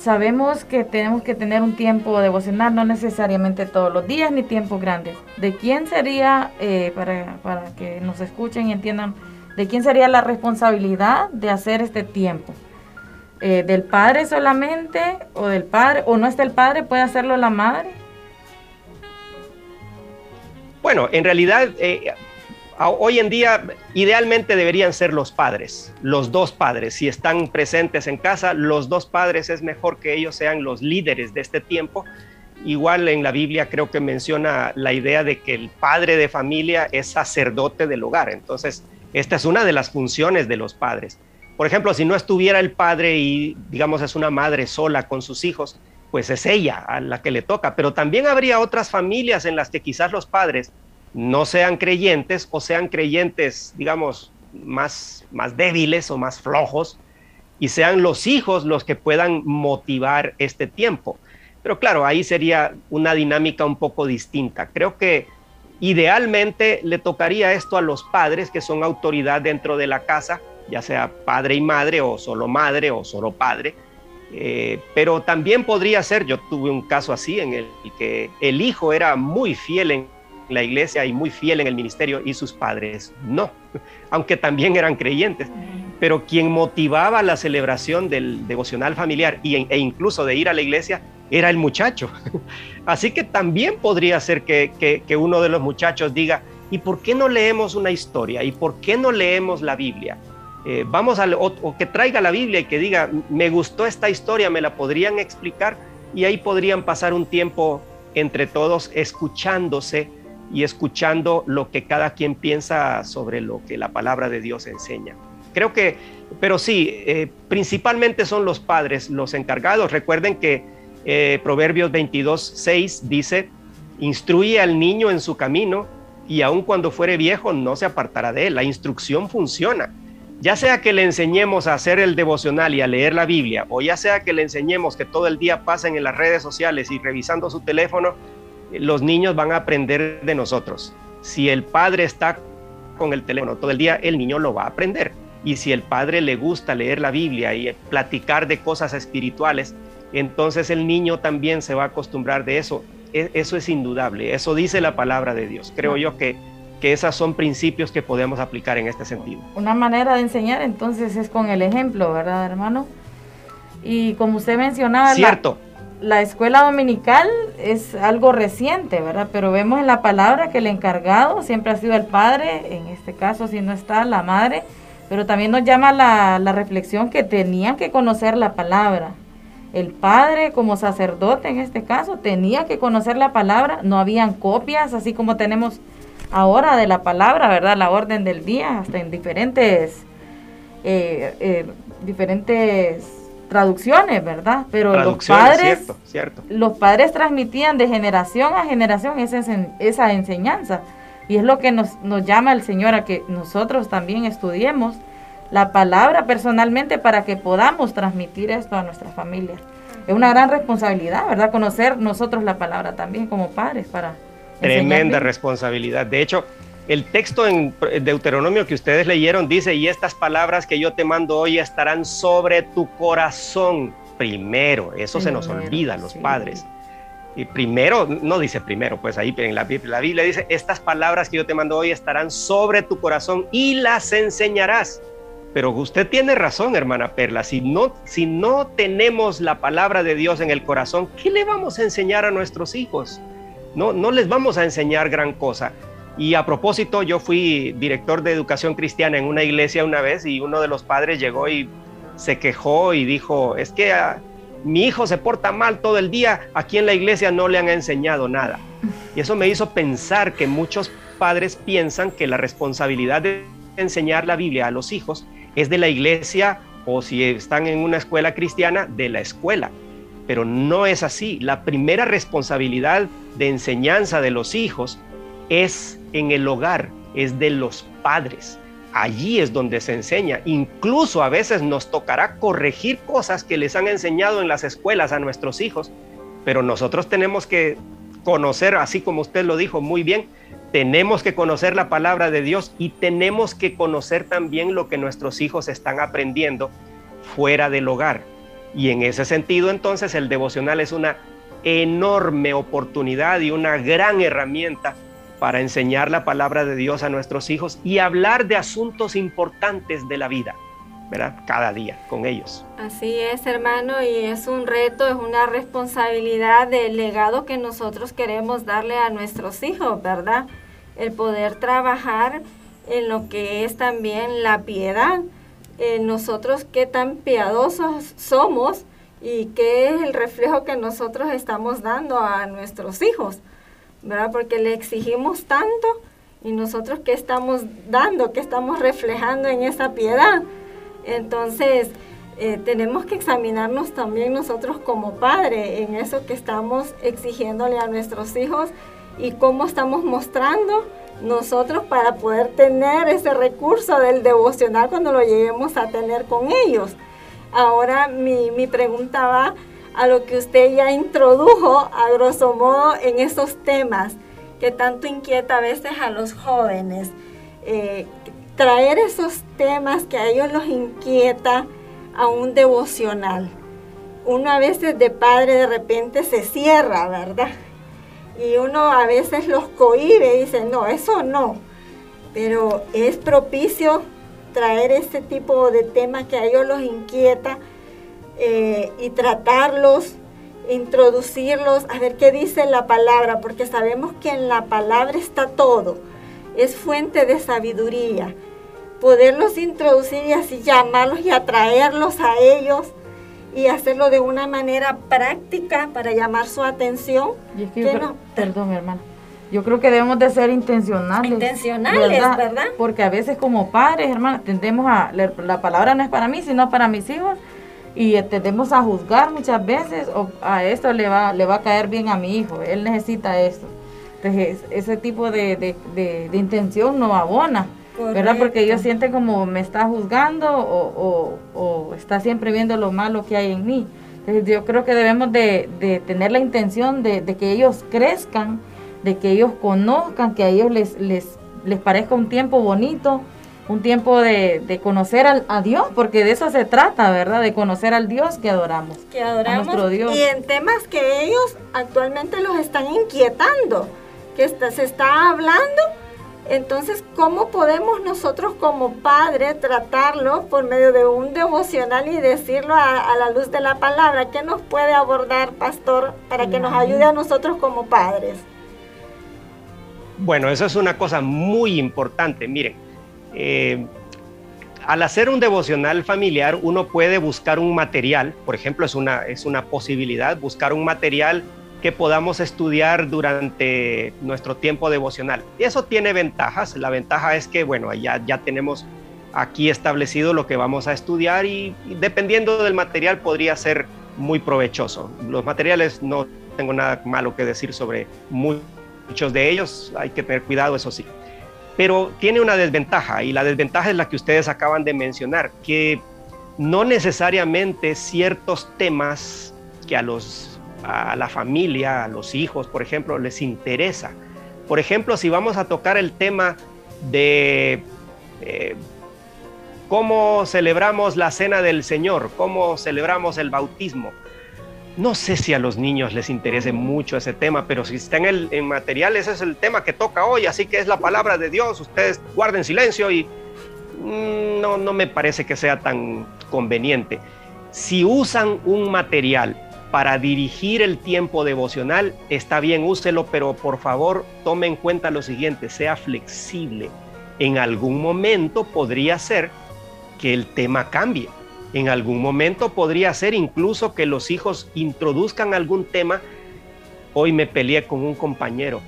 Sabemos que tenemos que tener un tiempo devocional, no necesariamente todos los días ni tiempos grandes. ¿De quién sería, eh, para, para, que nos escuchen y entiendan, de quién sería la responsabilidad de hacer este tiempo? Eh, ¿Del padre solamente o del padre? ¿O no está el padre? ¿Puede hacerlo la madre? Bueno, en realidad eh, hoy en día idealmente deberían ser los padres, los dos padres. Si están presentes en casa, los dos padres es mejor que ellos sean los líderes de este tiempo. Igual en la Biblia creo que menciona la idea de que el padre de familia es sacerdote del hogar. Entonces, esta es una de las funciones de los padres. Por ejemplo, si no estuviera el padre y digamos es una madre sola con sus hijos, pues es ella a la que le toca. Pero también habría otras familias en las que quizás los padres no sean creyentes o sean creyentes, digamos, más, más débiles o más flojos, y sean los hijos los que puedan motivar este tiempo. Pero claro, ahí sería una dinámica un poco distinta. Creo que idealmente le tocaría esto a los padres que son autoridad dentro de la casa, ya sea padre y madre o solo madre o solo padre. Eh, pero también podría ser, yo tuve un caso así en el que el hijo era muy fiel en la iglesia y muy fiel en el ministerio y sus padres no, <laughs> aunque también eran creyentes. Pero quien motivaba la celebración del devocional familiar e incluso de ir a la iglesia era el muchacho. <laughs> Así que también podría ser que, uno de los muchachos diga, ¿y por qué no leemos una historia? ¿Y por qué no leemos la Biblia? Eh, vamos a, o que traiga la Biblia y que diga, me gustó esta historia, me la podrían explicar y ahí podrían pasar un tiempo entre todos escuchándose y escuchando lo que cada quien piensa sobre lo que la palabra de Dios enseña. Creo que, pero sí, eh, principalmente son los padres los encargados. Recuerden que eh, Proverbios 22, 6 dice, instruye al niño en su camino y aun cuando fuere viejo no se apartará de él. La instrucción funciona. Ya sea que le enseñemos a hacer el devocional y a leer la Biblia, o ya sea que le enseñemos que todo el día pasen en las redes sociales y revisando su teléfono, los niños van a aprender de nosotros. Si el padre está con el teléfono todo el día, el niño lo va a aprender. Y si el padre le gusta leer la Biblia y platicar de cosas espirituales, entonces el niño también se va a acostumbrar de eso. E, eso es indudable, eso dice la palabra de Dios. Creo yo que, que esos son principios que podemos aplicar en este sentido. Una manera de enseñar entonces es con el ejemplo, ¿verdad, hermano? Y como usted mencionaba, Cierto. La, escuela dominical es algo reciente, ¿verdad? Pero vemos en la palabra que el encargado siempre ha sido el padre, en este caso si no está la madre, pero también nos llama la, la reflexión que tenían que conocer la palabra. El padre como sacerdote en este caso tenía que conocer la palabra, no habían copias, así como tenemos ahora de la palabra, ¿verdad? La orden del día, hasta en diferentes, eh, eh, diferentes traducciones, ¿verdad? Pero los padres, los padres transmitían de generación a generación esa, esa enseñanza. Y es lo que nos, nos llama el Señor a que nosotros también estudiemos la palabra personalmente para que podamos transmitir esto a nuestras familias. Es una gran responsabilidad, ¿verdad? Conocer nosotros la palabra también como padres para... Tremenda responsabilidad. De hecho, el texto en Deuteronomio que ustedes leyeron dice, y estas palabras que yo te mando hoy estarán sobre tu corazón primero. Eso se nos olvida los padres. Y primero, no dice primero, pues ahí en la Biblia, la Biblia dice, estas palabras que yo te mando hoy estarán sobre tu corazón y las enseñarás. Pero usted tiene razón, hermana Perla, si no, si no tenemos la palabra de Dios en el corazón, ¿qué le vamos a enseñar a nuestros hijos? No, no les vamos a enseñar gran cosa. Y a propósito, yo fui director de educación cristiana en una iglesia una vez y uno de los padres llegó y se quejó y dijo, es que ah, mi hijo se porta mal todo el día, aquí en la iglesia no le han enseñado nada. Y eso me hizo pensar que muchos padres piensan que la responsabilidad de enseñar la Biblia a los hijos es de la iglesia o si están en una escuela cristiana, de la escuela. Pero no es así. La primera responsabilidad de enseñanza de los hijos es en el hogar, es de los padres. Allí es donde se enseña. Incluso a veces nos tocará corregir cosas que les han enseñado en las escuelas a nuestros hijos, pero nosotros tenemos que conocer, así como usted lo dijo muy bien, tenemos que conocer la palabra de Dios y tenemos que conocer también lo que nuestros hijos están aprendiendo fuera del hogar. Y en ese sentido, entonces, el devocional es una enorme oportunidad y una gran herramienta para enseñar la palabra de Dios a nuestros hijos y hablar de asuntos importantes de la vida, ¿verdad? Cada día con ellos. Así es, hermano, y es un reto, es una responsabilidad del legado que nosotros queremos darle a nuestros hijos, ¿verdad? El poder trabajar en lo que es también la piedad. En nosotros qué tan piadosos somos y qué es el reflejo que nosotros estamos dando a nuestros hijos. ¿Verdad? Porque le exigimos tanto y nosotros qué estamos dando, qué estamos reflejando en esa piedad. Entonces, eh, tenemos que examinarnos también nosotros como padres en eso que estamos exigiéndole a nuestros hijos y cómo estamos mostrando nosotros para poder tener ese recurso del devocional cuando lo lleguemos a tener con ellos. Ahora mi, mi pregunta va a lo que usted ya introdujo a grosso modo en esos temas que tanto inquieta a veces a los jóvenes. Eh, traer esos temas que a ellos los inquieta a un devocional. Uno a veces de padre de repente se cierra, ¿verdad? Y uno a veces los cohíbe y dice, no, eso no. Pero es propicio traer ese tipo de temas que a ellos los inquieta eh, y tratarlos, introducirlos, a ver qué dice la palabra, porque sabemos que en la palabra está todo, es fuente de sabiduría. Poderlos introducir y así llamarlos y atraerlos a ellos y hacerlo de una manera práctica para llamar su atención. perdón, hermano. Yo creo que debemos de ser intencionales. Intencionales, ¿verdad? Porque a veces como padres, hermanos, tendemos a, la palabra no es para mí, sino para mis hijos y tendemos a juzgar muchas veces o a esto le va, le va a caer bien a mi hijo, él necesita esto. Entonces ese tipo de, intención no abona, ¿verdad? Porque ellos sienten como me está juzgando o, está siempre viendo lo malo que hay en mí. Entonces yo creo que debemos de, tener la intención de, que ellos crezcan, de que ellos conozcan, que a ellos les, les, les parezca un tiempo bonito, un tiempo de, conocer a Dios, porque de eso se trata, ¿verdad? De conocer al Dios que adoramos. Que adoramos. nuestro Dios. Y en temas que ellos actualmente los están inquietando, que se está hablando. Entonces, ¿cómo podemos nosotros como padres tratarlo por medio de un devocional y decirlo a, la luz de la palabra? ¿Qué nos puede abordar, pastor, para que nos ayude a nosotros como padres? Bueno, eso es una cosa muy importante. Miren, eh, al hacer un devocional familiar, uno puede buscar un material, por ejemplo, es una, es una posibilidad, buscar un material que podamos estudiar durante nuestro tiempo devocional. Y eso tiene ventajas. La ventaja es que, bueno, ya, ya tenemos aquí establecido lo que vamos a estudiar y, y dependiendo del material podría ser muy provechoso. Los materiales no tengo nada malo que decir sobre muchos de ellos, hay que tener cuidado, eso sí pero tiene una desventaja y la desventaja es la que ustedes acaban de mencionar, que no necesariamente ciertos temas que a, los, a la familia, a los hijos, por ejemplo, les interesa. Por ejemplo, si vamos a tocar el tema de eh, cómo celebramos la cena del Señor, cómo celebramos el bautismo, no sé si a los niños les interese mucho ese tema, pero si está en el material, ese es el tema que toca hoy, así que es la palabra de Dios, ustedes guarden silencio y mm, no, no me parece que sea tan conveniente. Si usan un material para dirigir el tiempo devocional, está bien, úselo, pero por favor tome en cuenta lo siguiente, sea flexible. En algún momento podría ser que el tema cambie en algún momento podría ser incluso que los hijos introduzcan algún tema. Hoy me peleé con un compañero.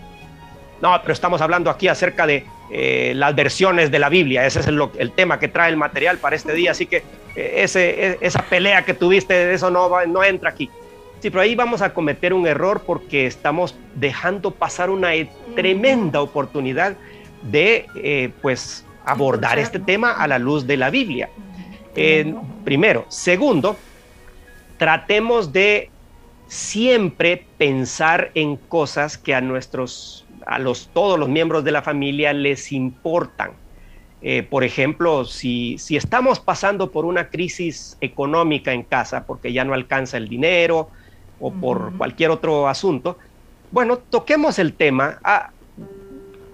No, pero estamos hablando aquí acerca de eh, las versiones de la Biblia. Ese es el, tema que trae el material para este día. Así que eh, ese, e, esa pelea que tuviste, eso no, no entra aquí. Sí, pero ahí vamos a cometer un error porque estamos dejando pasar una e, tremenda oportunidad de eh, pues abordar este tema a la luz de la Biblia primero. Segundo, tratemos de siempre pensar en cosas que a nuestros, a los, todos los miembros de la familia les importan. Eh, por ejemplo, si, si, estamos pasando por una crisis económica en casa porque ya no alcanza el dinero o por cualquier otro asunto, bueno, toquemos el tema. A,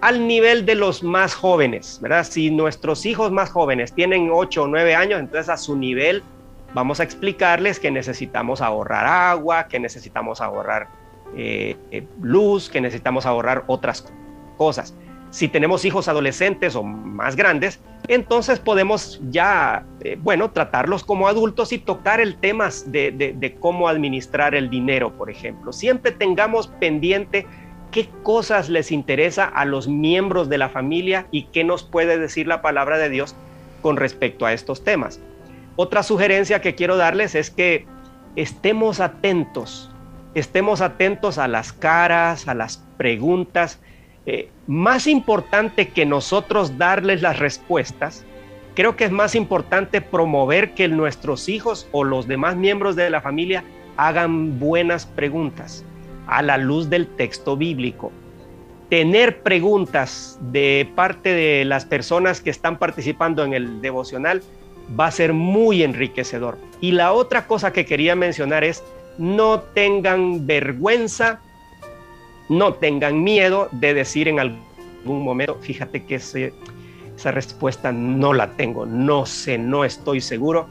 al nivel de los más jóvenes, ¿verdad? Si nuestros hijos más jóvenes tienen 8 o 9 años, entonces a su nivel vamos a explicarles que necesitamos ahorrar agua, que necesitamos ahorrar eh, eh, luz, que necesitamos ahorrar otras cosas. Si tenemos hijos adolescentes o más grandes, entonces podemos ya, eh, bueno, tratarlos como adultos y tocar el tema de, de cómo administrar el dinero, por ejemplo. Siempre tengamos pendiente qué cosas les interesa a los miembros de la familia y qué nos puede decir la palabra de Dios con respecto a estos temas. Otra sugerencia que quiero darles es que estemos atentos, estemos atentos a las caras, a las preguntas. Eh, más importante que nosotros darles las respuestas, creo que es más importante promover que nuestros hijos o los demás miembros de la familia hagan buenas preguntas a la luz del texto bíblico. Tener preguntas de parte de las personas que están participando en el devocional va a ser muy enriquecedor. Y la otra cosa que quería mencionar es, no tengan vergüenza, no tengan miedo de decir en algún momento, fíjate que esa respuesta no la tengo, no sé, no estoy seguro,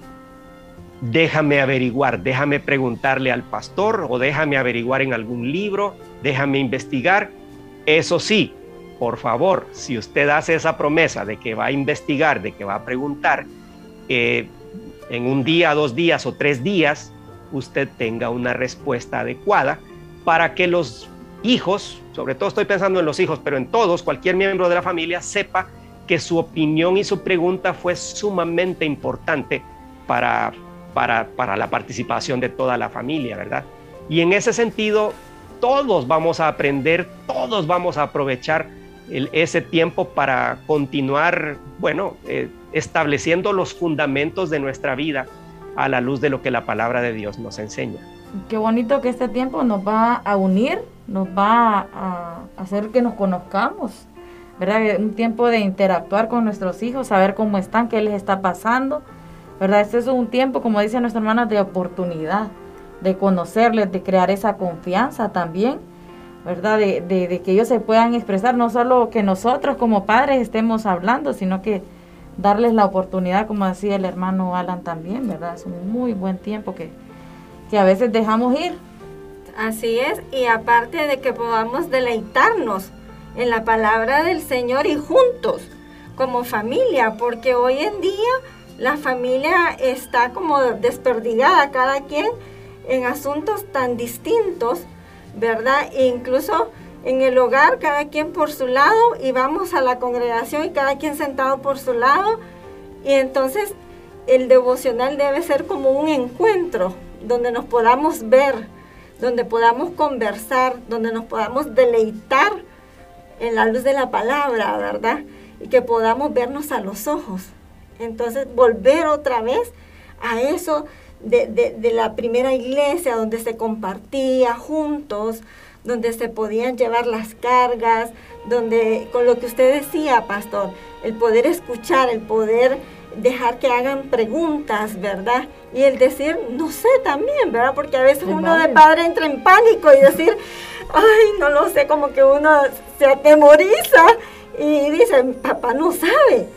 déjame averiguar, déjame preguntarle al pastor o déjame averiguar en algún libro, déjame investigar. Eso sí, por favor, si usted hace esa promesa de que va a investigar, de que va a preguntar, eh, en un día, dos días o tres días, usted tenga una respuesta adecuada para que los hijos, sobre todo estoy pensando en los hijos, pero en todos, cualquier miembro de la familia, sepa que su opinión y su pregunta fue sumamente importante para, para, la participación de toda la familia, ¿verdad? Y en ese sentido, todos vamos a aprender, todos vamos a aprovechar ese tiempo para continuar, bueno, eh, estableciendo los fundamentos de nuestra vida a la luz de lo que la palabra de Dios nos enseña. Qué bonito que este tiempo nos va a unir, nos va a hacer que nos conozcamos, ¿verdad? Un tiempo de interactuar con nuestros hijos, saber cómo están, qué les está pasando, ¿verdad? Este es un tiempo, como dice nuestra hermana, de oportunidad, de conocerles, de crear esa confianza también, ¿verdad? De, de, que ellos se puedan expresar, no solo que nosotros como padres estemos hablando, sino que darles la oportunidad, como decía el hermano Alan también, ¿verdad? Es un muy buen tiempo que, que a veces dejamos ir. Así es, y aparte de que podamos deleitarnos en la palabra del Señor y juntos, como familia, porque hoy en día la familia está como desperdigada, cada quien en asuntos tan distintos, ¿verdad? E incluso en el hogar, cada quien por su lado, y vamos a la congregación y cada quien sentado por su lado. Y entonces el devocional debe ser como un encuentro donde nos podamos ver, donde podamos conversar, donde nos podamos deleitar en la luz de la palabra, ¿verdad? Y que podamos vernos a los ojos. Entonces volver otra vez a eso de, de la primera iglesia donde se compartía juntos, donde se podían llevar las cargas, donde con lo que usted decía, pastor, el poder escuchar, el poder dejar que hagan preguntas, ¿verdad? Y el decir, no sé también, ¿verdad? Porque a veces uno de padre entra en pánico y decir, ay, no lo sé, como que uno se atemoriza y dice, papá no sabe,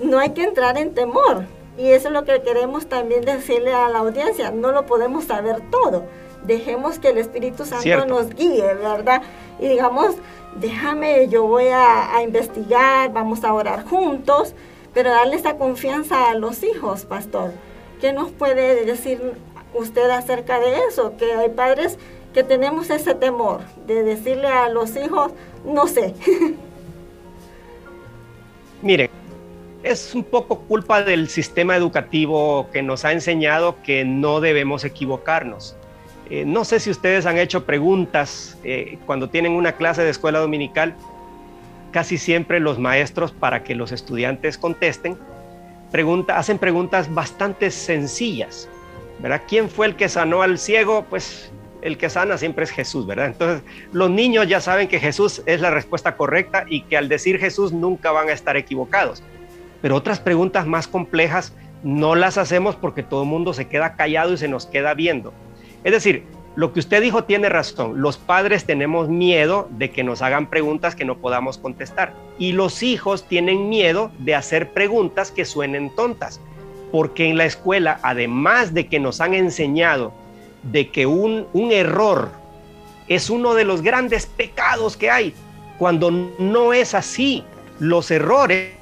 no hay que entrar en temor. Y eso es lo que queremos también decirle a la audiencia, no lo podemos saber todo dejemos que el Espíritu Santo nos guíe, ¿verdad? Y digamos, déjame, yo voy a, investigar, vamos a orar juntos, pero darle esa confianza a los hijos, pastor. ¿Qué nos puede decir usted acerca de eso? Que hay padres que tenemos ese temor de decirle a los hijos, no sé. <laughs> es un poco culpa del sistema educativo que nos ha enseñado que no debemos equivocarnos. Eh, no sé si ustedes han hecho preguntas eh, cuando tienen una clase de escuela dominical. Casi siempre los maestros, para que los estudiantes contesten, hacen preguntas bastante sencillas. ¿verdad? ¿Quién fue el que sanó al ciego? Pues el que sana siempre es Jesús, ¿verdad? Entonces, los niños ya saben que Jesús es la respuesta correcta y que al decir Jesús nunca van a estar equivocados. Pero otras preguntas más complejas no las hacemos porque todo el mundo se queda callado y se nos queda viendo. Es decir, lo que usted dijo tiene razón. Los padres tenemos miedo de que nos hagan preguntas que no podamos contestar. Y los hijos tienen miedo de hacer preguntas que suenen tontas. Porque en la escuela, además de que nos han enseñado de que un, un error es uno de los grandes pecados que hay, cuando no es así, los errores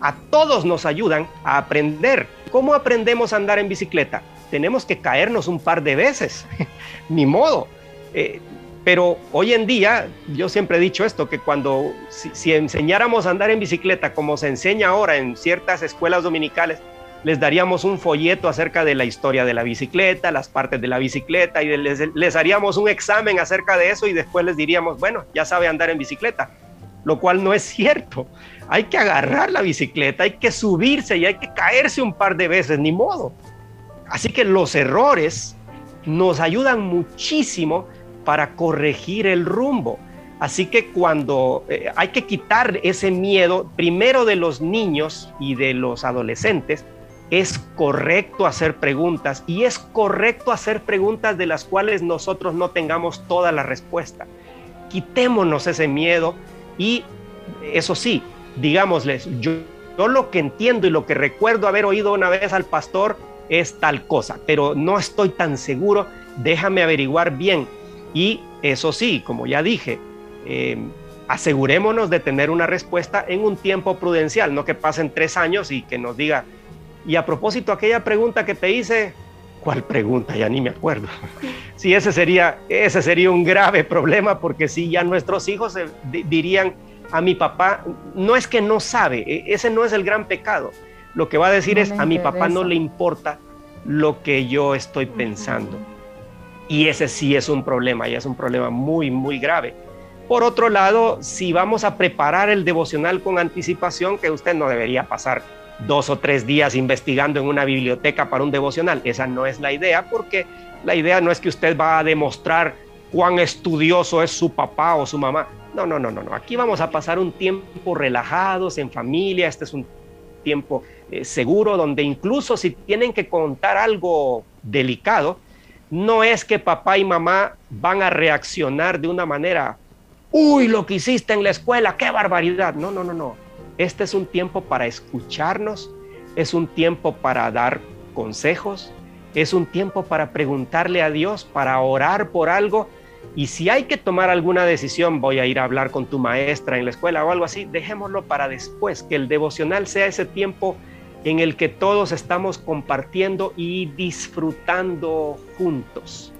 a todos nos ayudan a aprender. ¿Cómo aprendemos a andar en bicicleta? tenemos que caernos un par de veces, <laughs> ni modo. Eh, pero hoy en día, yo siempre he dicho esto, que cuando si, enseñáramos a andar en bicicleta como se enseña ahora en ciertas escuelas dominicales, les daríamos un folleto acerca de la historia de la bicicleta, las partes de la bicicleta, y les, les haríamos un examen acerca de eso y después les diríamos, bueno, ya sabe andar en bicicleta, lo cual no es cierto. Hay que agarrar la bicicleta, hay que subirse y hay que caerse un par de veces, ni modo. Así que los errores nos ayudan muchísimo para corregir el rumbo. Así que cuando eh, hay que quitar ese miedo, primero de los niños y de los adolescentes, es correcto hacer preguntas y es correcto hacer preguntas de las cuales nosotros no tengamos toda la respuesta. Quitémonos ese miedo y eso sí, digámosles, yo, yo lo que entiendo y lo que recuerdo haber oído una vez al pastor es tal cosa, pero no estoy tan seguro, déjame averiguar bien. Y eso sí, como ya dije, em, asegurémonos de tener una respuesta en un tiempo prudencial, no que pasen tres años y que nos diga, y a propósito, aquella pregunta que te hice, ¿cuál pregunta? Ya ni me acuerdo. <laughs> Sí, ese sería, ese sería un grave problema porque si ya nuestros hijos dirían a mi papá, no es que no sabe, e, ese no es el gran pecado lo que va a decir es, a mi papá no le importa lo que yo estoy pensando. Y ese sí es un problema, y es un problema muy, muy grave. Por otro lado, si vamos a preparar el devocional con anticipación, que usted no debería pasar dos o tres días investigando en una biblioteca para un devocional, esa no es la idea, porque la idea no es que usted va a demostrar cuán estudioso es su papá o su mamá. No, no, no, no, no. Aquí vamos a pasar un tiempo relajados en familia. Este es un tiempo eh, seguro donde incluso si tienen que contar algo delicado, no es que papá y mamá van a reaccionar de una manera, uy, lo que hiciste en la escuela, qué barbaridad. No, no, no, no. Este es un tiempo para escucharnos, es un tiempo para dar consejos, es un tiempo para preguntarle a Dios, para orar por algo. Y si hay que tomar alguna decisión, voy a ir a hablar con tu maestra en la escuela o algo así, dejémoslo para después, que el devocional sea ese tiempo en el que todos estamos compartiendo y disfrutando juntos.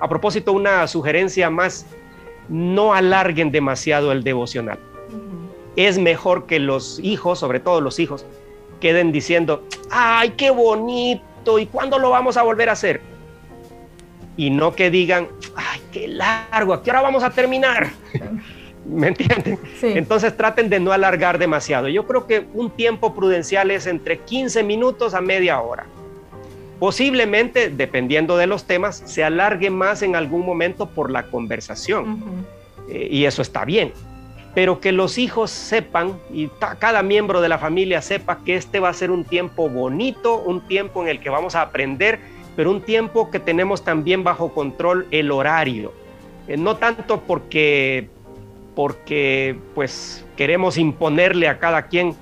A propósito, una sugerencia más, no alarguen demasiado el devocional. Es mejor que los hijos, sobre todo los hijos, queden diciendo, ay, qué bonito, ¿y cuándo lo vamos a volver a hacer? Y no que digan, ay, qué largo, ¿a qué hora vamos a terminar? <laughs> ¿Me entienden? Entonces traten de no alargar demasiado. Yo creo que un tiempo prudencial es entre 15 minutos a media hora. Posiblemente, dependiendo de los temas, se alargue más en algún momento por la conversación. Eh, y eso está bien. Pero que los hijos sepan y cada miembro de la familia sepa que este va a ser un tiempo bonito, un tiempo en el que vamos a aprender, pero un tiempo que tenemos también bajo control el horario. Eh, no tanto porque porque pues queremos imponerle a cada quien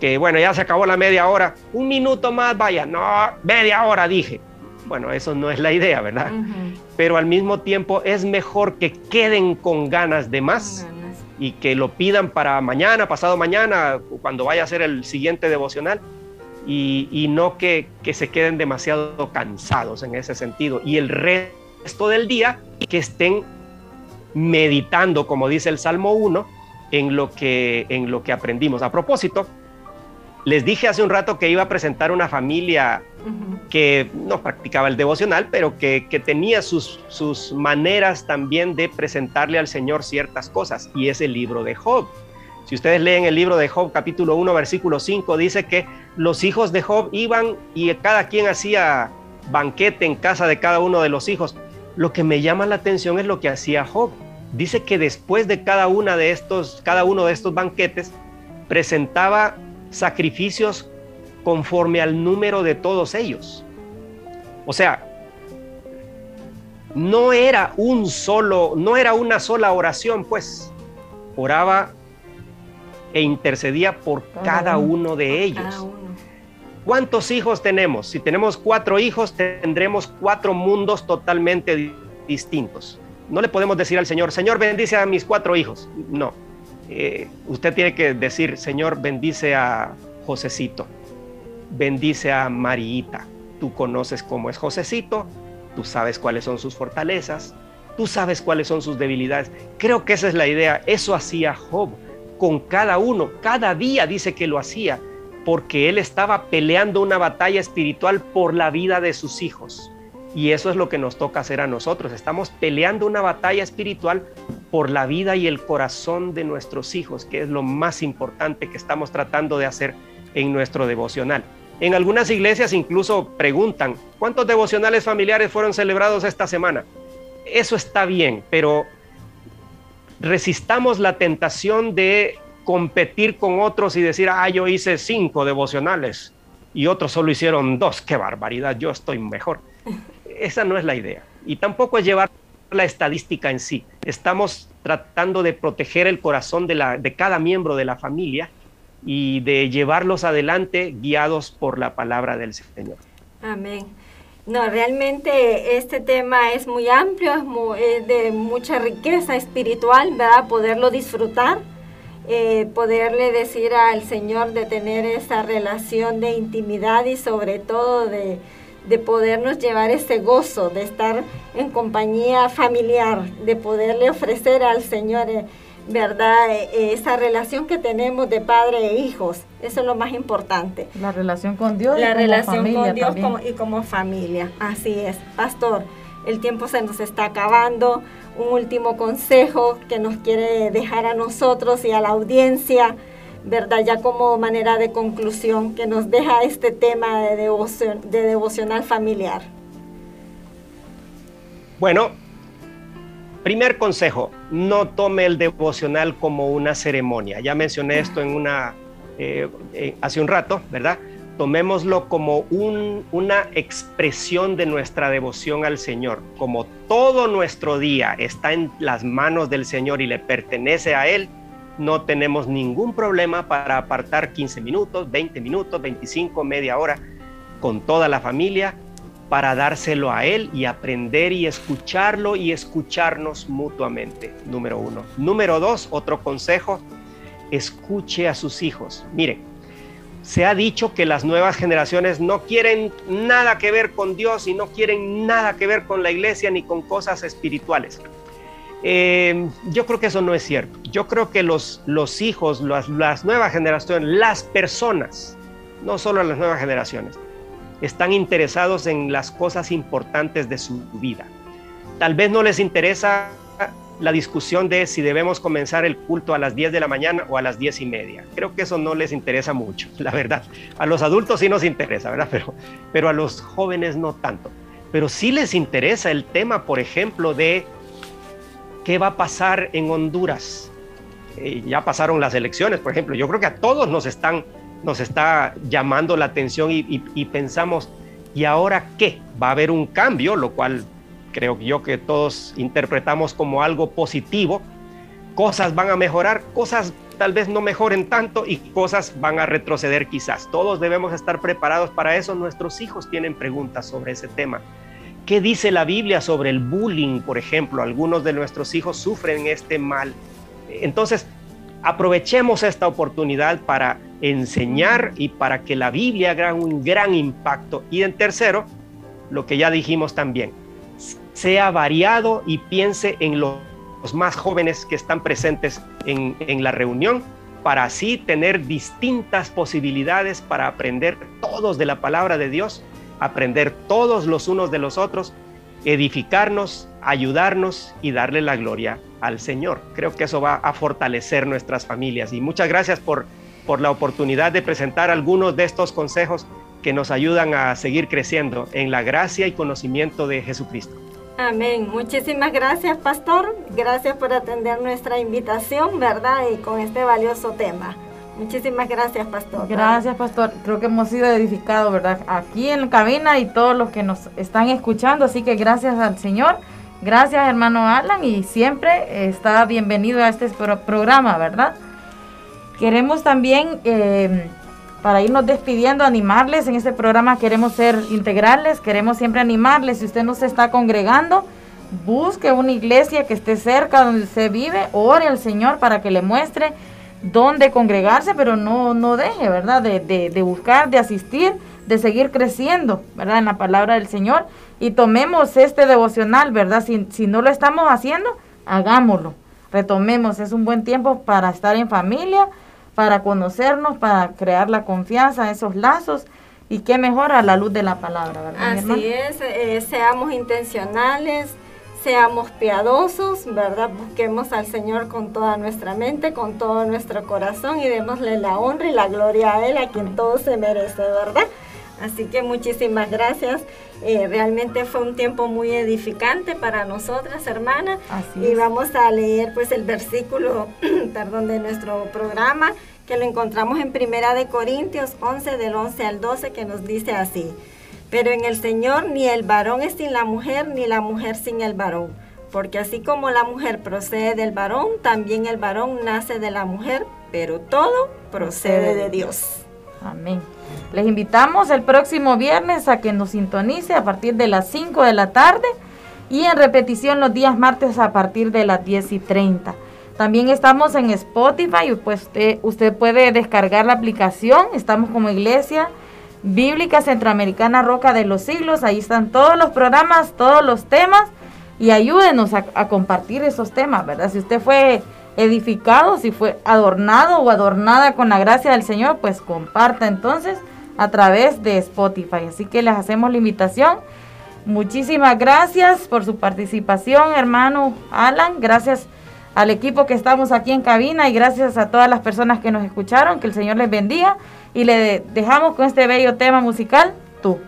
que bueno, ya se acabó la media hora, un minuto más, vaya, no, media hora dije. Bueno, eso no es la idea, ¿verdad? Pero al mismo tiempo es mejor que queden con ganas de más y que lo pidan para mañana, pasado mañana, cuando vaya a ser el siguiente devocional, y, y no que, que se queden demasiado cansados en ese sentido. Y el resto del día que estén meditando, como dice el Salmo 1, en lo que, en lo que aprendimos. A propósito, les dije hace un rato que iba a presentar una familia que no practicaba el devocional, pero que, tenía sus, sus maneras también de presentarle al Señor ciertas cosas, y es el libro de Job. Si ustedes leen el libro de Job, capítulo 1, versículo 5, dice que los hijos de Job iban y cada quien hacía banquete en casa de cada uno de los hijos. Lo que me llama la atención es lo que hacía Job. Dice que después de cada una de estos, cada uno de estos banquetes, presentaba sacrificios conforme al número de todos ellos. O sea, no era un solo, no era una sola oración, pues oraba e intercedía por cada uno de ellos. ¿Cuántos hijos tenemos? Si tenemos cuatro hijos, tendremos cuatro mundos totalmente distintos. No le podemos decir al Señor, Señor, bendice a mis cuatro hijos. No. Eh, usted tiene que decir, Señor, bendice a Josecito, bendice a Mariita. Tú conoces cómo es Josecito, tú sabes cuáles son sus fortalezas, tú sabes cuáles son sus debilidades. Creo que esa es la idea. Eso hacía Job con cada uno. Cada día dice que lo hacía porque él estaba peleando una batalla espiritual por la vida de sus hijos. Y eso es lo que nos toca hacer a nosotros. Estamos peleando una batalla espiritual por la vida y el corazón de nuestros hijos, que es lo más importante que estamos tratando de hacer en nuestro devocional. En algunas iglesias incluso preguntan, ¿cuántos devocionales familiares fueron celebrados esta semana? Eso está bien, pero resistamos la tentación de competir con otros y decir, ah, yo hice cinco devocionales y otros solo hicieron dos, qué barbaridad, yo estoy mejor. <laughs> Esa no es la idea. Y tampoco es llevar la estadística en sí. Estamos tratando de proteger el corazón de, la, de cada miembro de la familia y de llevarlos adelante guiados por la palabra del Señor. Amén. No, realmente este tema es muy amplio, es, de mucha riqueza espiritual, ¿verdad? Poderlo disfrutar eh, poderle decir al Señor de tener esa relación de intimidad y sobre todo de, podernos llevar ese gozo, de estar en compañía familiar, de poderle ofrecer al Señor, eh, ¿verdad? Eh, esa relación que tenemos de padre e hijos. Eso es lo más importante. La relación con Dios. La relación con Dios y como familia. Así es. Pastor, el tiempo se nos está acabando un último consejo que nos quiere dejar a nosotros y a la audiencia, ¿verdad? Ya como manera de conclusión que nos deja este tema de, devoción, devocional familiar. Bueno, primer consejo, no tome el devocional como una ceremonia. Ya mencioné esto en una, eh, eh, hace un rato, ¿verdad? Tomémoslo como una expresión de nuestra devoción al Señor. Como todo nuestro día está en las manos del Señor y le pertenece a Él, no tenemos ningún problema para apartar 15 minutos, 20 minutos, 25, media hora con toda la familia para dárselo a Él y aprender y escucharlo y escucharnos mutuamente, número uno. Número dos, otro consejo, escuche a sus hijos. Mire, se ha dicho que las nuevas generaciones no quieren nada que ver con Dios y no quieren nada que ver con la iglesia ni con cosas espirituales. Eh, yo creo que eso no es cierto. Yo creo que los, los hijos, las, las nuevas generaciones, las personas, no solo las nuevas generaciones, están interesados en las cosas importantes de su vida. Tal vez no les interesa la discusión de si debemos comenzar el culto a las 10 de la mañana o a las 10 y media. Creo que eso no les interesa mucho, <laughs> la verdad. A los adultos sí nos interesa, ¿verdad? Pero, pero a los jóvenes no tanto. Pero sí les interesa el tema, por ejemplo, de qué va a pasar en Honduras. Eh, ya pasaron las elecciones, por ejemplo. Yo creo que a todos nos están nos está llamando la atención y, pensamos, ¿y ahora qué? Va a haber un cambio, lo cual creo yo que todos interpretamos como algo positivo. Cosas van a mejorar, cosas tal vez no mejoren tanto y cosas van a retroceder quizás. Todos debemos estar preparados para eso. Nuestros hijos tienen preguntas sobre ese tema. ¿Qué dice la Biblia sobre el bullying, por ejemplo? Algunos de nuestros hijos sufren este mal. Entonces, aprovechemos esta oportunidad para enseñar y para que la Biblia haga un gran impacto. Y en tercero, lo que ya dijimos también, sea variado y piense en los más jóvenes que están presentes en, en la reunión para así tener distintas posibilidades para aprender todos de la palabra de Dios, aprender todos los unos de los otros, edificarnos, ayudarnos y darle la gloria al Señor. Creo que eso va a fortalecer nuestras familias. Y muchas gracias por por la oportunidad de presentar algunos de estos consejos que nos ayudan a seguir creciendo en la gracia y conocimiento de Jesucristo. Amén. Muchísimas gracias, pastor. Gracias por atender nuestra invitación, ¿verdad? Y con este valioso tema. Muchísimas gracias, pastor. Gracias, pastor. Creo que hemos sido edificados, ¿verdad? Aquí en la cabina y todos los que nos están escuchando. Así que gracias al Señor. Gracias, hermano Alan. Y siempre está bienvenido a este programa, ¿verdad? Queremos también, eh, para irnos despidiendo, animarles. En este programa queremos ser integrales, queremos siempre animarles. Si usted no se está congregando, busque una iglesia que esté cerca donde se vive, ore al Señor para que le muestre dónde congregarse, pero no, no deje, ¿verdad? De, de, buscar, de asistir, de seguir creciendo, ¿verdad? En la palabra del Señor. Y tomemos este devocional, ¿verdad? Si, si no lo estamos haciendo, hagámoslo. Retomemos, es un buen tiempo para estar en familia para conocernos, para crear la confianza, esos lazos. Y qué mejor a la luz de la palabra, ¿verdad? Así es, eh, seamos intencionales, seamos piadosos, ¿verdad? Busquemos al Señor con toda nuestra mente, con todo nuestro corazón y démosle la honra y la gloria a Él, a quien todo se merece, ¿verdad? Así que muchísimas gracias. Eh, realmente fue un tiempo muy edificante para nosotras, hermanas. y vamos a leer pues el versículo, <clears throat> perdón, de nuestro programa que lo encontramos en Primera de Corintios 11 del 11 al 12 que nos dice así: Pero en el Señor ni el varón es sin la mujer ni la mujer sin el varón, porque así como la mujer procede del varón, también el varón nace de la mujer, pero todo procede de Dios. Amén. Les invitamos el próximo viernes a que nos sintonice a partir de las 5 de la tarde y en repetición los días martes a partir de las 10 y 30. También estamos en Spotify, pues usted, puede descargar la aplicación. Estamos como Iglesia Bíblica Centroamericana Roca de los Siglos. Ahí están todos los programas, todos los temas. Y ayúdenos a, a compartir esos temas, ¿verdad? Si usted fue edificado, si fue adornado o adornada con la gracia del Señor, pues comparta entonces a través de Spotify. Así que les hacemos la invitación. Muchísimas gracias por su participación, hermano Alan. Gracias al equipo que estamos aquí en cabina y gracias a todas las personas que nos escucharon. Que el Señor les bendiga y le dejamos con este bello tema musical, tú.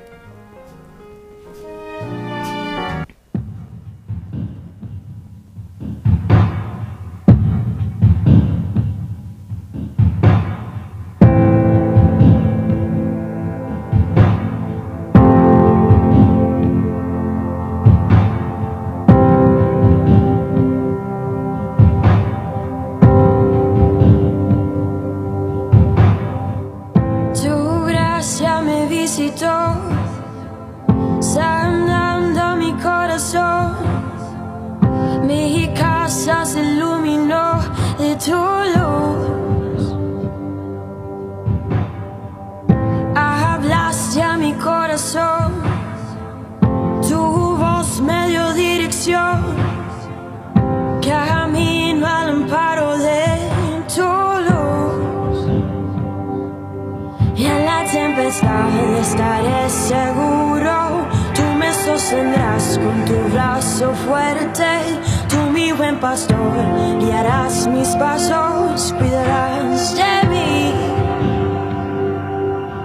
Pastor, guiarás mis pasos, cuidarás de mí.